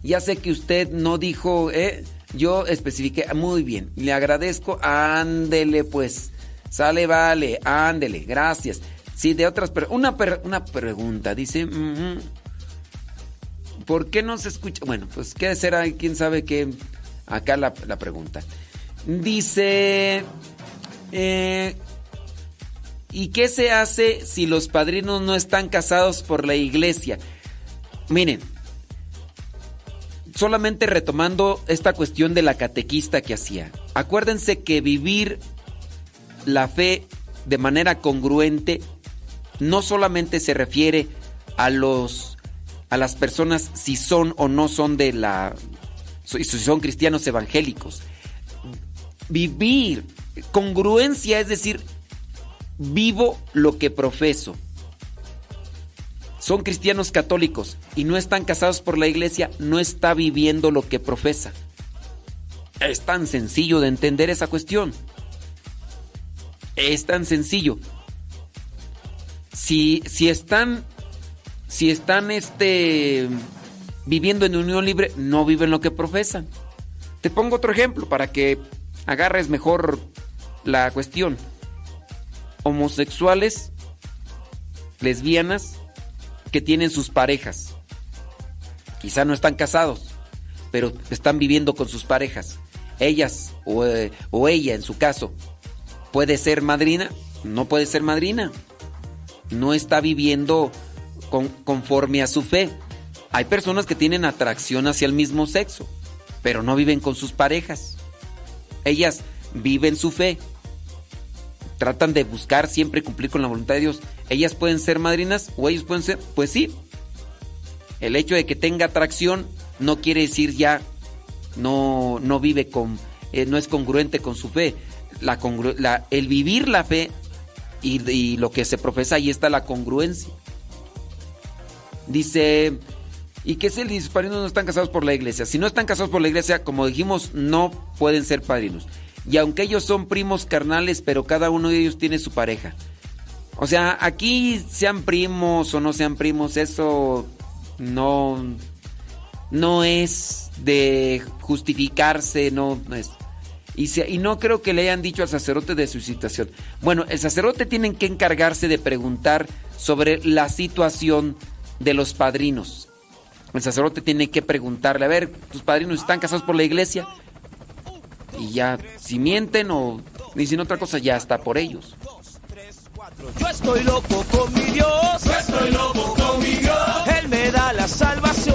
ya sé que usted no dijo, ¿eh? Yo especifiqué, muy bien, le agradezco, ándele pues, sale, vale, ándele, gracias. Sí, de otras, pero una, una pregunta, dice, ¿por qué no se escucha? Bueno, pues qué será, quién sabe qué, acá la, pregunta. Dice, eh, ¿y qué se hace si los padrinos no están casados por la iglesia? Miren, solamente retomando esta cuestión de la catequista que hacía. Acuérdense que vivir la fe de manera congruente no solamente se refiere a los a las personas si son o no son de la si son cristianos evangélicos. Vivir congruencia es decir, vivo lo que profeso son cristianos católicos y no están casados por la iglesia, no está viviendo lo que profesa. Es tan sencillo de entender esa cuestión. Es tan sencillo. Si, si están, si están este, viviendo en unión libre, no viven lo que profesan. Te pongo otro ejemplo para que agarres mejor la cuestión. Homosexuales, lesbianas, que tienen sus parejas. Quizá no están casados, pero están viviendo con sus parejas. Ellas eh, o, ella en su caso, ¿puede ser madrina? No puede ser madrina. No está viviendo conforme a su fe. Hay personas que tienen atracción hacia el mismo sexo, pero no viven con sus parejas. Ellas viven su fe, tratan de buscar siempre cumplir con la voluntad de Dios. ¿Ellas pueden ser madrinas o ellos pueden ser? Pues sí. El hecho de que tenga atracción no quiere decir ya no, no vive con, eh, no es congruente con su fe. La, la el vivir la fe y, lo que se profesa, ahí está la congruencia. Dice, ¿y qué es el si padrinos no están casados por la iglesia? Si no están casados por la iglesia, como dijimos, no pueden ser padrinos. Y aunque ellos son primos carnales, pero cada uno de ellos tiene su pareja. O sea, aquí sean primos o no sean primos, eso no, no es de justificarse, no, es. Y, y, no creo que le hayan dicho al sacerdote de su situación. Bueno, el sacerdote tiene que encargarse de preguntar sobre la situación de los padrinos. El sacerdote tiene que preguntarle, a ver, ¿tus padrinos están casados por la iglesia? Y ya, si mienten o dicen otra cosa, ya está por ellos. Yo estoy loco con mi Dios. Yo estoy loco con mi Dios. Él me da la salvación.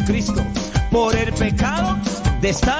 Jesucristo por el pecado de esta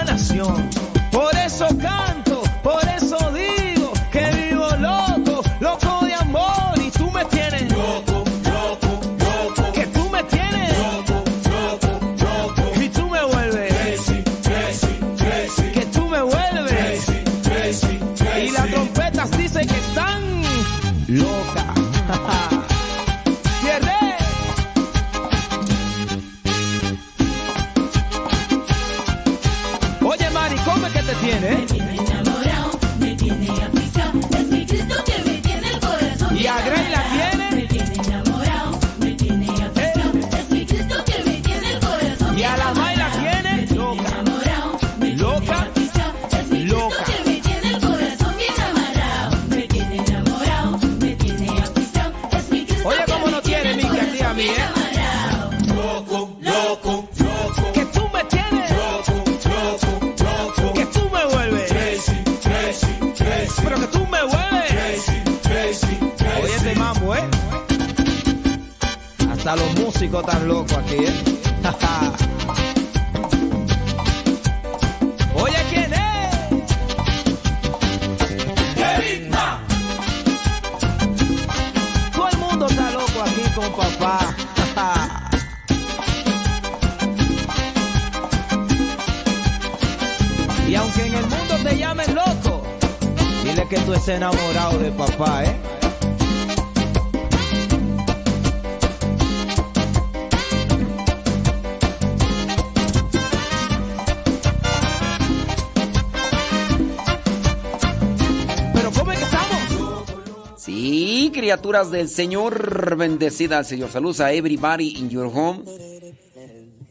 criaturas del Señor, bendecida al Señor. Saludos a everybody in your home.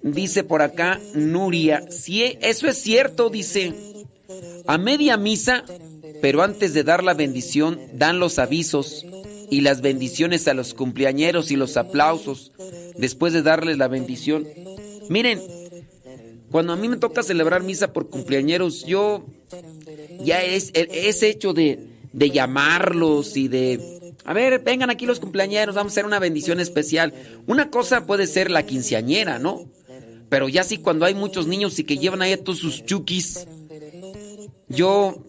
Dice por acá Nuria, sí, eso es cierto, dice. A media misa, pero antes de dar la bendición, dan los avisos y las bendiciones a los cumpleañeros y los aplausos después de darles la bendición. Miren, cuando a mí me toca celebrar misa por cumpleañeros, yo ya es ese hecho de, de llamarlos y de, a ver, vengan aquí los cumpleañeros, vamos a hacer una bendición especial. Una cosa puede ser la quinceañera, ¿no? Pero ya sí cuando hay muchos niños y que llevan ahí a todos sus chukis, yo,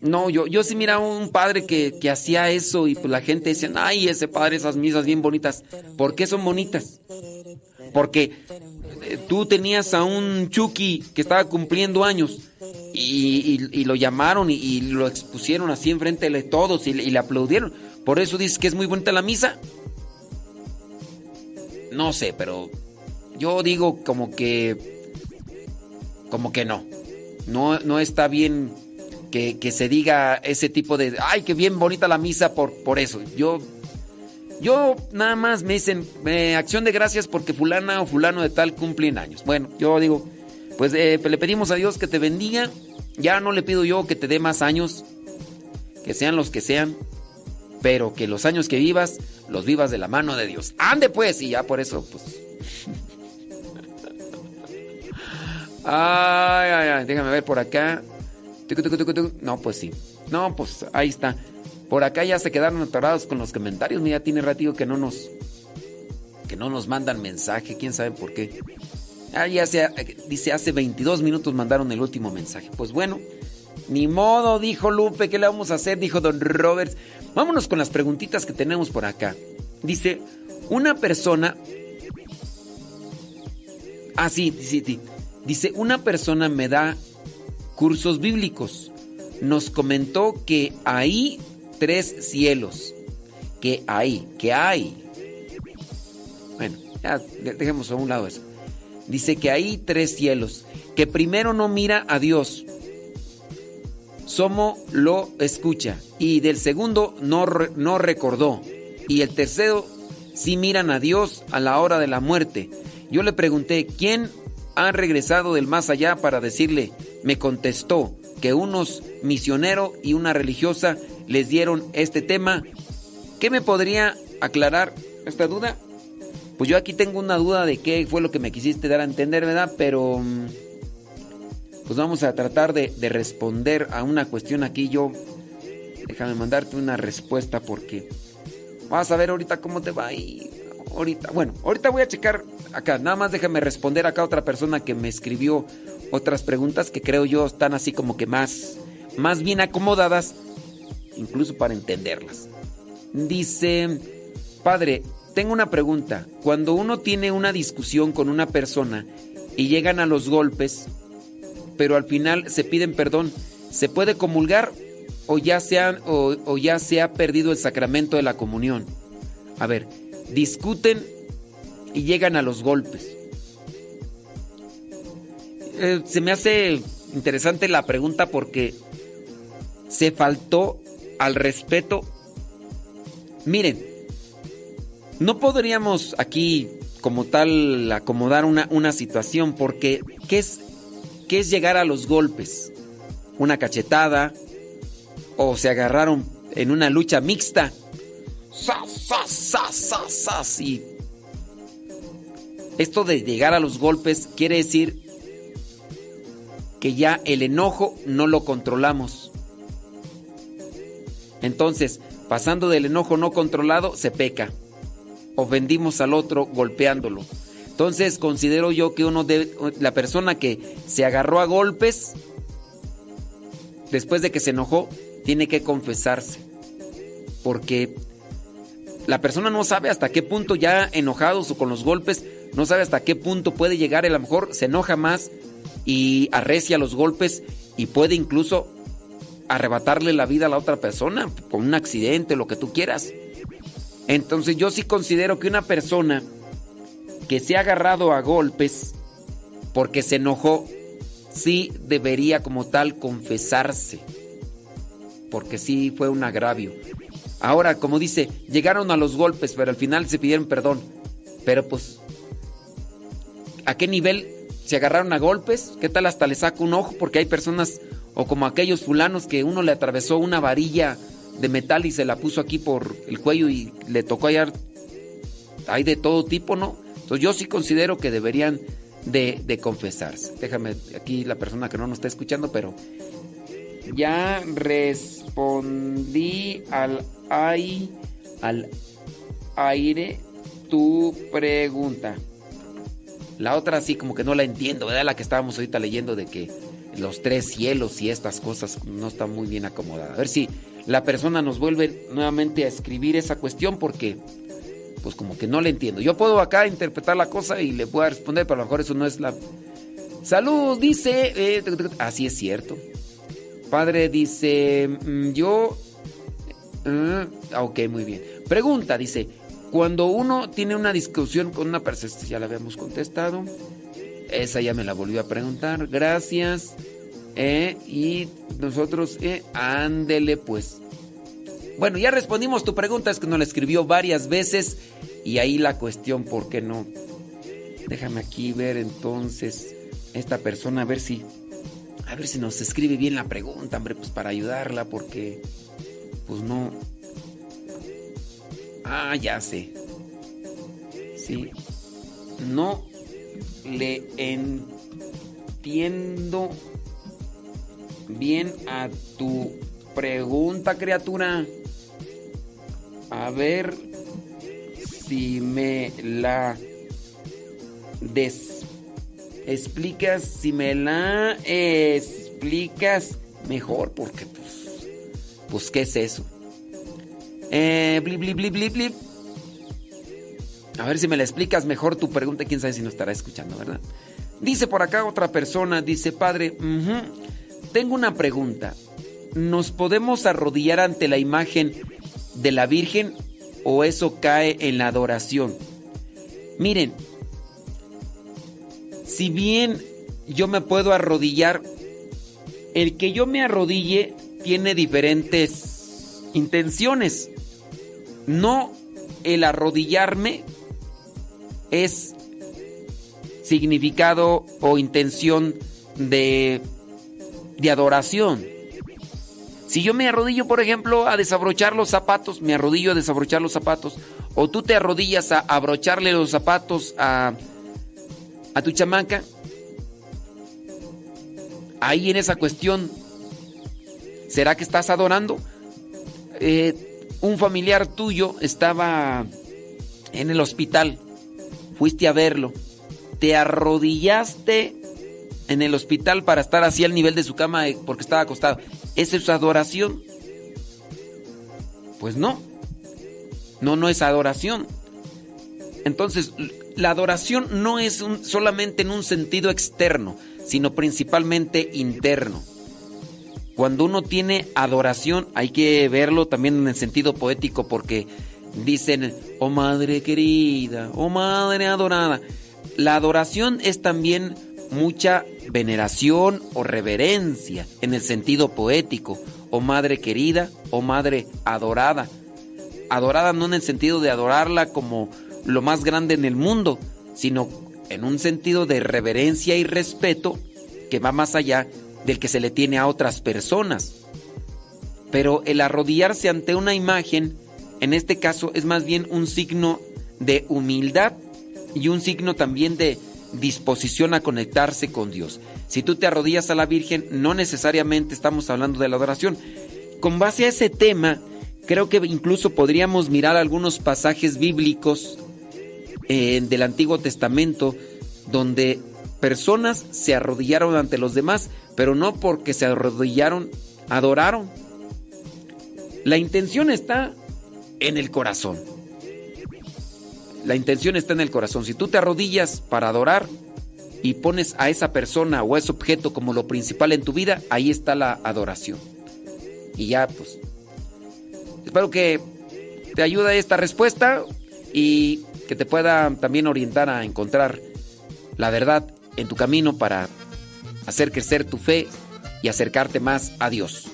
no, yo, yo sí miraba un padre que, que hacía eso y pues la gente decía, ay, ese padre, esas misas bien bonitas. ¿Por qué son bonitas? Porque eh, tú tenías a un Chucky que estaba cumpliendo años y, y- y lo llamaron y, lo expusieron así enfrente de todos y le aplaudieron. Por eso dices que es muy bonita la misa. No sé, pero yo digo como que como que no. No, no está bien que, se diga ese tipo de ay, qué bien bonita la misa por, por eso. Yo yo nada más me dicen eh, acción de gracias porque fulana o fulano de tal cumplen años. Bueno, yo digo, pues eh, le pedimos a Dios que te bendiga. Ya no le pido yo que te dé más años, que sean los que sean, pero que los años que vivas, los vivas de la mano de Dios. Ande pues, y ya por eso, pues. Ay, ay, ay, déjame ver por acá. No, pues sí. No, pues ahí está. Por acá ya se quedaron atorados con los comentarios. Mira, tiene ratito que no nos. que no nos mandan mensaje. Quién sabe por qué. Ah, ya se, dice hace 22 minutos mandaron el último mensaje. Pues bueno, ni modo, dijo Lupe, ¿qué le vamos a hacer? Dijo Don Roberts. Vámonos con las preguntitas que tenemos por acá. Dice, una persona... Ah, sí, sí, sí. Dice, una persona me da cursos bíblicos. Nos comentó que hay tres cielos. Que hay, que hay. Bueno, ya dejemos a un lado eso. Dice que hay tres cielos. Que primero no mira a Dios. Somo lo escucha. Y del segundo no, no recordó. Y el tercero sí miran a Dios a la hora de la muerte. Yo le pregunté, ¿quién ha regresado del más allá para decirle? Me contestó que unos misioneros y una religiosa les dieron este tema. ¿Qué me podría aclarar esta duda? Pues yo aquí tengo una duda de qué fue lo que me quisiste dar a entender, ¿verdad? Pero mm, pues vamos a tratar de, de responder a una cuestión aquí. Yo, déjame mandarte una respuesta porque vas a ver ahorita cómo te va y ahorita, bueno, ahorita voy a checar acá. Nada más déjame responder acá a otra persona que me escribió otras preguntas que creo yo están así como que más, más bien acomodadas, incluso para entenderlas. Dice, padre, tengo una pregunta. Cuando uno tiene una discusión con una persona y llegan a los golpes, pero al final se piden perdón, ¿se puede comulgar o ya se, o, ya se ha perdido el sacramento de la comunión? A ver, discuten y llegan a los golpes. Eh, se me hace interesante la pregunta porque se faltó al respeto. Miren, no podríamos aquí como tal acomodar una, una situación porque ¿qué es, ¿qué es llegar a los golpes? ¿Una cachetada? ¿O se agarraron en una lucha mixta? ¡Sas, sas, sas, sas, sas! Y esto de llegar a los golpes quiere decir que ya el enojo no lo controlamos. Entonces, pasando del enojo no controlado, se peca. Ofendimos al otro golpeándolo. Entonces, considero yo que uno debe, la persona que se agarró a golpes, después de que se enojó, tiene que confesarse. Porque la persona no sabe hasta qué punto ya enojados o con los golpes, no sabe hasta qué punto puede llegar, a lo mejor se enoja más y arrecia los golpes y puede incluso arrebatarle la vida a la otra persona con un accidente, lo que tú quieras. Entonces yo sí considero que una persona que se ha agarrado a golpes porque se enojó, sí debería como tal confesarse. Porque sí fue un agravio. Ahora, como dice, llegaron a los golpes, pero al final se pidieron perdón. Pero pues, ¿a qué nivel se agarraron a golpes? ¿Qué tal hasta le saco un ojo? Porque hay personas, o como aquellos fulanos que uno le atravesó una varilla de metal y se la puso aquí por el cuello y le tocó hallar. Hay de todo tipo, ¿no? Entonces yo sí considero que deberían de, de confesarse. Déjame aquí la persona que no nos está escuchando, pero ya respondí al, ay, al aire tu pregunta. La otra sí como que no la entiendo, ¿verdad? La que estábamos ahorita leyendo de que los tres cielos y estas cosas no están muy bien acomodadas. A ver si la persona nos vuelve nuevamente a escribir esa cuestión porque pues como que no le entiendo. Yo puedo acá interpretar la cosa y le puedo responder, pero a lo mejor eso no es la... Salud, dice... Eh, así es cierto. Padre dice, mm, yo... Uh, ok, muy bien. Pregunta, dice, cuando uno tiene una discusión con una persona, ya la habíamos contestado. Esa ya me la volvió a preguntar. Gracias. Eh, y nosotros, eh, ándele pues. Bueno, ya respondimos tu pregunta, es que nos la escribió varias veces. Y ahí la cuestión, ¿por qué no? Déjame aquí ver entonces esta persona, a ver si. A ver si nos escribe bien la pregunta, hombre, pues para ayudarla, porque. Pues no. Ah, ya sé. Sí. No le entiendo bien a tu pregunta, criatura. A ver si me la des explicas, si me la explicas mejor, porque pues, pues ¿qué es eso? Eh, blip, blip, blip, blip, blip. A ver si me la explicas mejor tu pregunta. Quién sabe si no estará escuchando, ¿verdad? Dice por acá otra persona, dice, padre, tengo una pregunta. ¿Nos podemos arrodillar ante la imagen de la Virgen o eso cae en la adoración? Miren, si bien yo me puedo arrodillar, el que yo me arrodille tiene diferentes intenciones. No el arrodillarme es significado o intención de, de adoración. Si yo me arrodillo, por ejemplo, a desabrochar los zapatos, me arrodillo a desabrochar los zapatos, o tú te arrodillas a abrocharle los zapatos a, a tu chamaca, ahí en esa cuestión, ¿será que estás adorando? Eh, un familiar tuyo estaba en el hospital, fuiste a verlo, te arrodillaste en el hospital para estar así al nivel de su cama eh, porque estaba acostado. ¿Esa es adoración? Pues no. No, no es adoración. Entonces, la adoración no es solamente en un sentido externo, sino principalmente interno. Cuando uno tiene adoración, hay que verlo también en el sentido poético porque dicen, oh madre querida, oh madre adorada. La adoración es también mucha veneración o reverencia en el sentido poético, oh madre querida, oh madre adorada. Adorada no en el sentido de adorarla como lo más grande en el mundo, sino en un sentido de reverencia y respeto que va más allá del que se le tiene a otras personas. Pero el arrodillarse ante una imagen, en este caso, es más bien un signo de humildad y un signo también de disposición a conectarse con Dios. Si tú te arrodillas a la Virgen, no necesariamente estamos hablando de la adoración. Con base a ese tema, creo que incluso podríamos mirar algunos pasajes bíblicos eh, del Antiguo Testamento donde personas se arrodillaron ante los demás, pero no porque se arrodillaron, adoraron. La intención está en el corazón. La intención está en el corazón. Si tú te arrodillas para adorar y pones a esa persona o a ese objeto como lo principal en tu vida, ahí está la adoración. Y ya, pues, espero que te ayude esta respuesta y que te pueda también orientar a encontrar la verdad en tu camino para hacer crecer tu fe y acercarte más a Dios.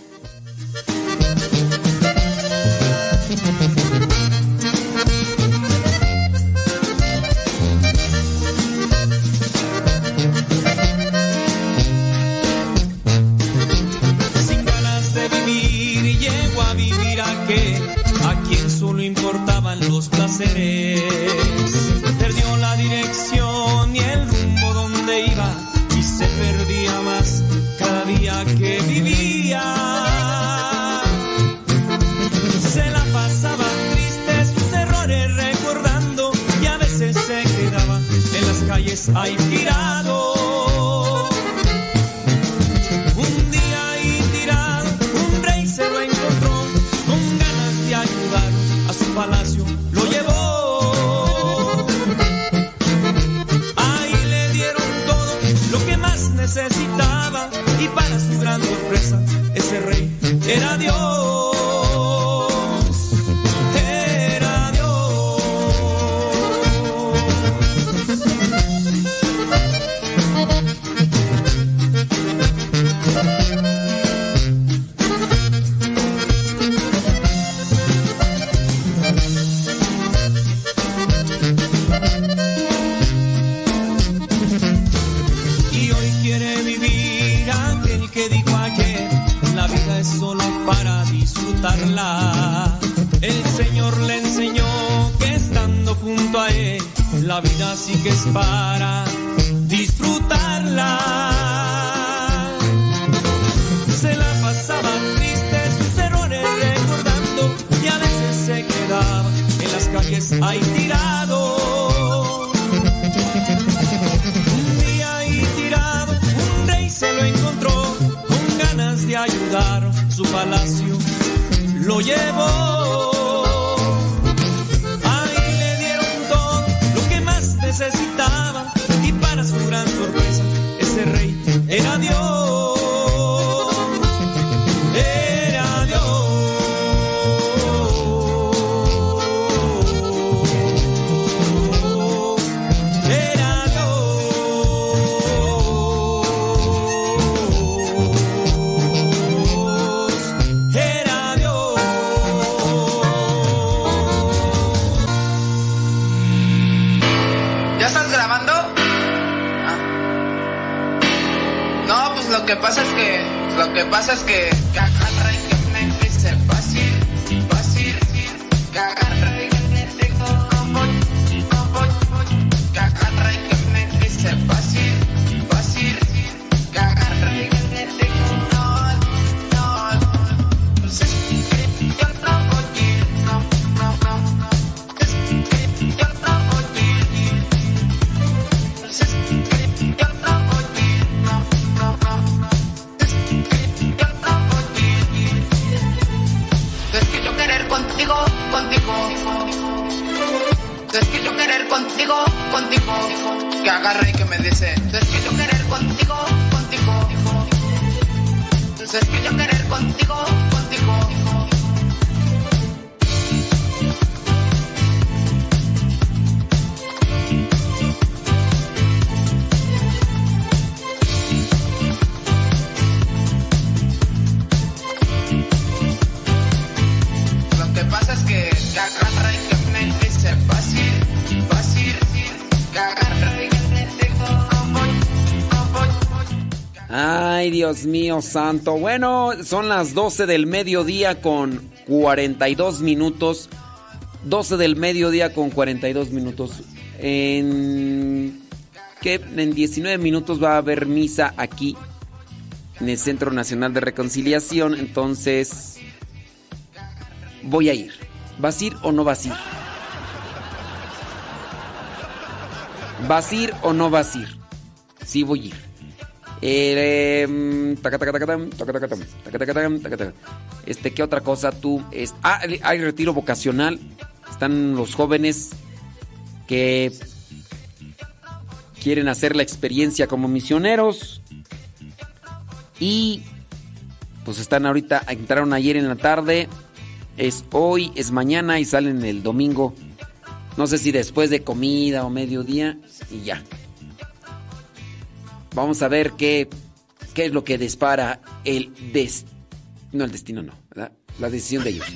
Dios mío santo. Bueno, son las 12 del mediodía con 42 minutos. 12 del mediodía con 42 minutos. En que en 19 minutos va a haber misa aquí en el Centro Nacional de Reconciliación, entonces voy a ir. ¿Vas a ir o no vas a ir? ¿Vas a ir o no vas a ir? Sí, voy a ir. Este, ¿qué otra cosa tú? Ah, hay retiro vocacional. Están los jóvenes que quieren hacer la experiencia como misioneros. Y pues están ahorita, entraron ayer en la tarde. Es hoy, es mañana y salen el domingo. No sé si después de comida o mediodía y ya. Vamos a ver qué, qué es lo que dispara el destino. No, el destino no, ¿verdad? La decisión de ellos.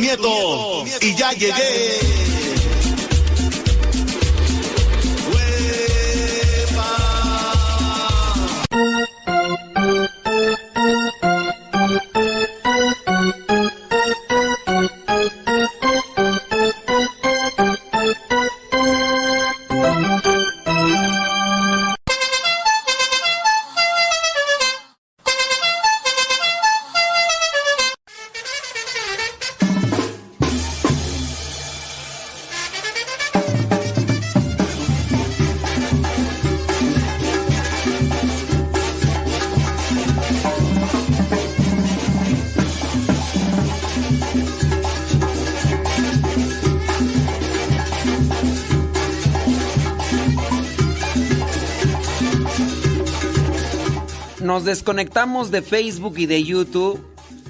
Nieto y ya llegué. Desconectamos de Facebook y de YouTube.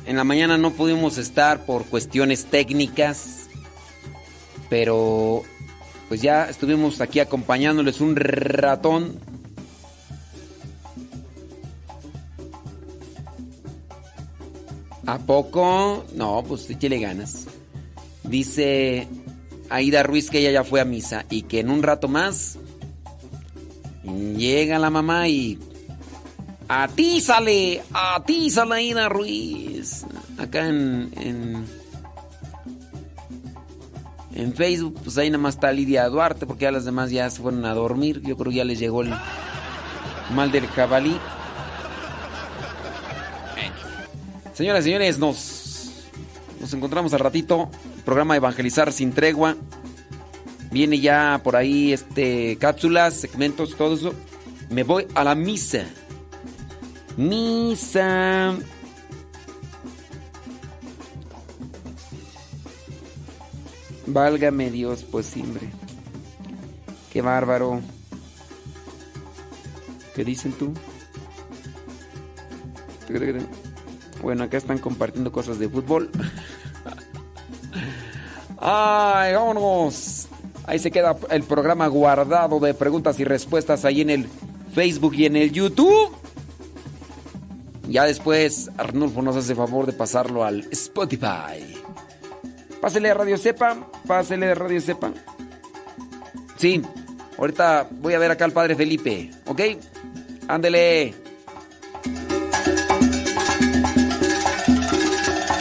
En la mañana no pudimos estar por cuestiones técnicas. Pero pues ya estuvimos aquí acompañándoles un ratón. ¿A poco? No, pues échale ganas. Dice Aida Ruiz que ella ya fue a misa y que en un rato más llega la mamá y a ti sale, a ti sale Aida Ruiz. Acá en, en En Facebook, pues ahí nada más está Lidia Duarte, porque ya las demás ya se fueron a dormir. Yo creo que ya les llegó el mal del jabalí. Señoras y señores, nos, nos encontramos al ratito. Programa Evangelizar sin tregua. Viene ya por ahí este cápsulas, segmentos, todo eso. Me voy a la misa. Misa. Válgame Dios, pues simbre. Qué bárbaro. ¿Qué dicen tú? Bueno, acá están compartiendo cosas de fútbol. Ay, vámonos. Ahí se queda el programa guardado de preguntas y respuestas ahí en el Facebook y en el YouTube. Ya después Arnulfo nos hace favor de pasarlo al Spotify. Pásele a Radio Sepa, pásele a Radio Sepa. Sí, ahorita voy a ver acá al padre Felipe, ¿ok? Ándele.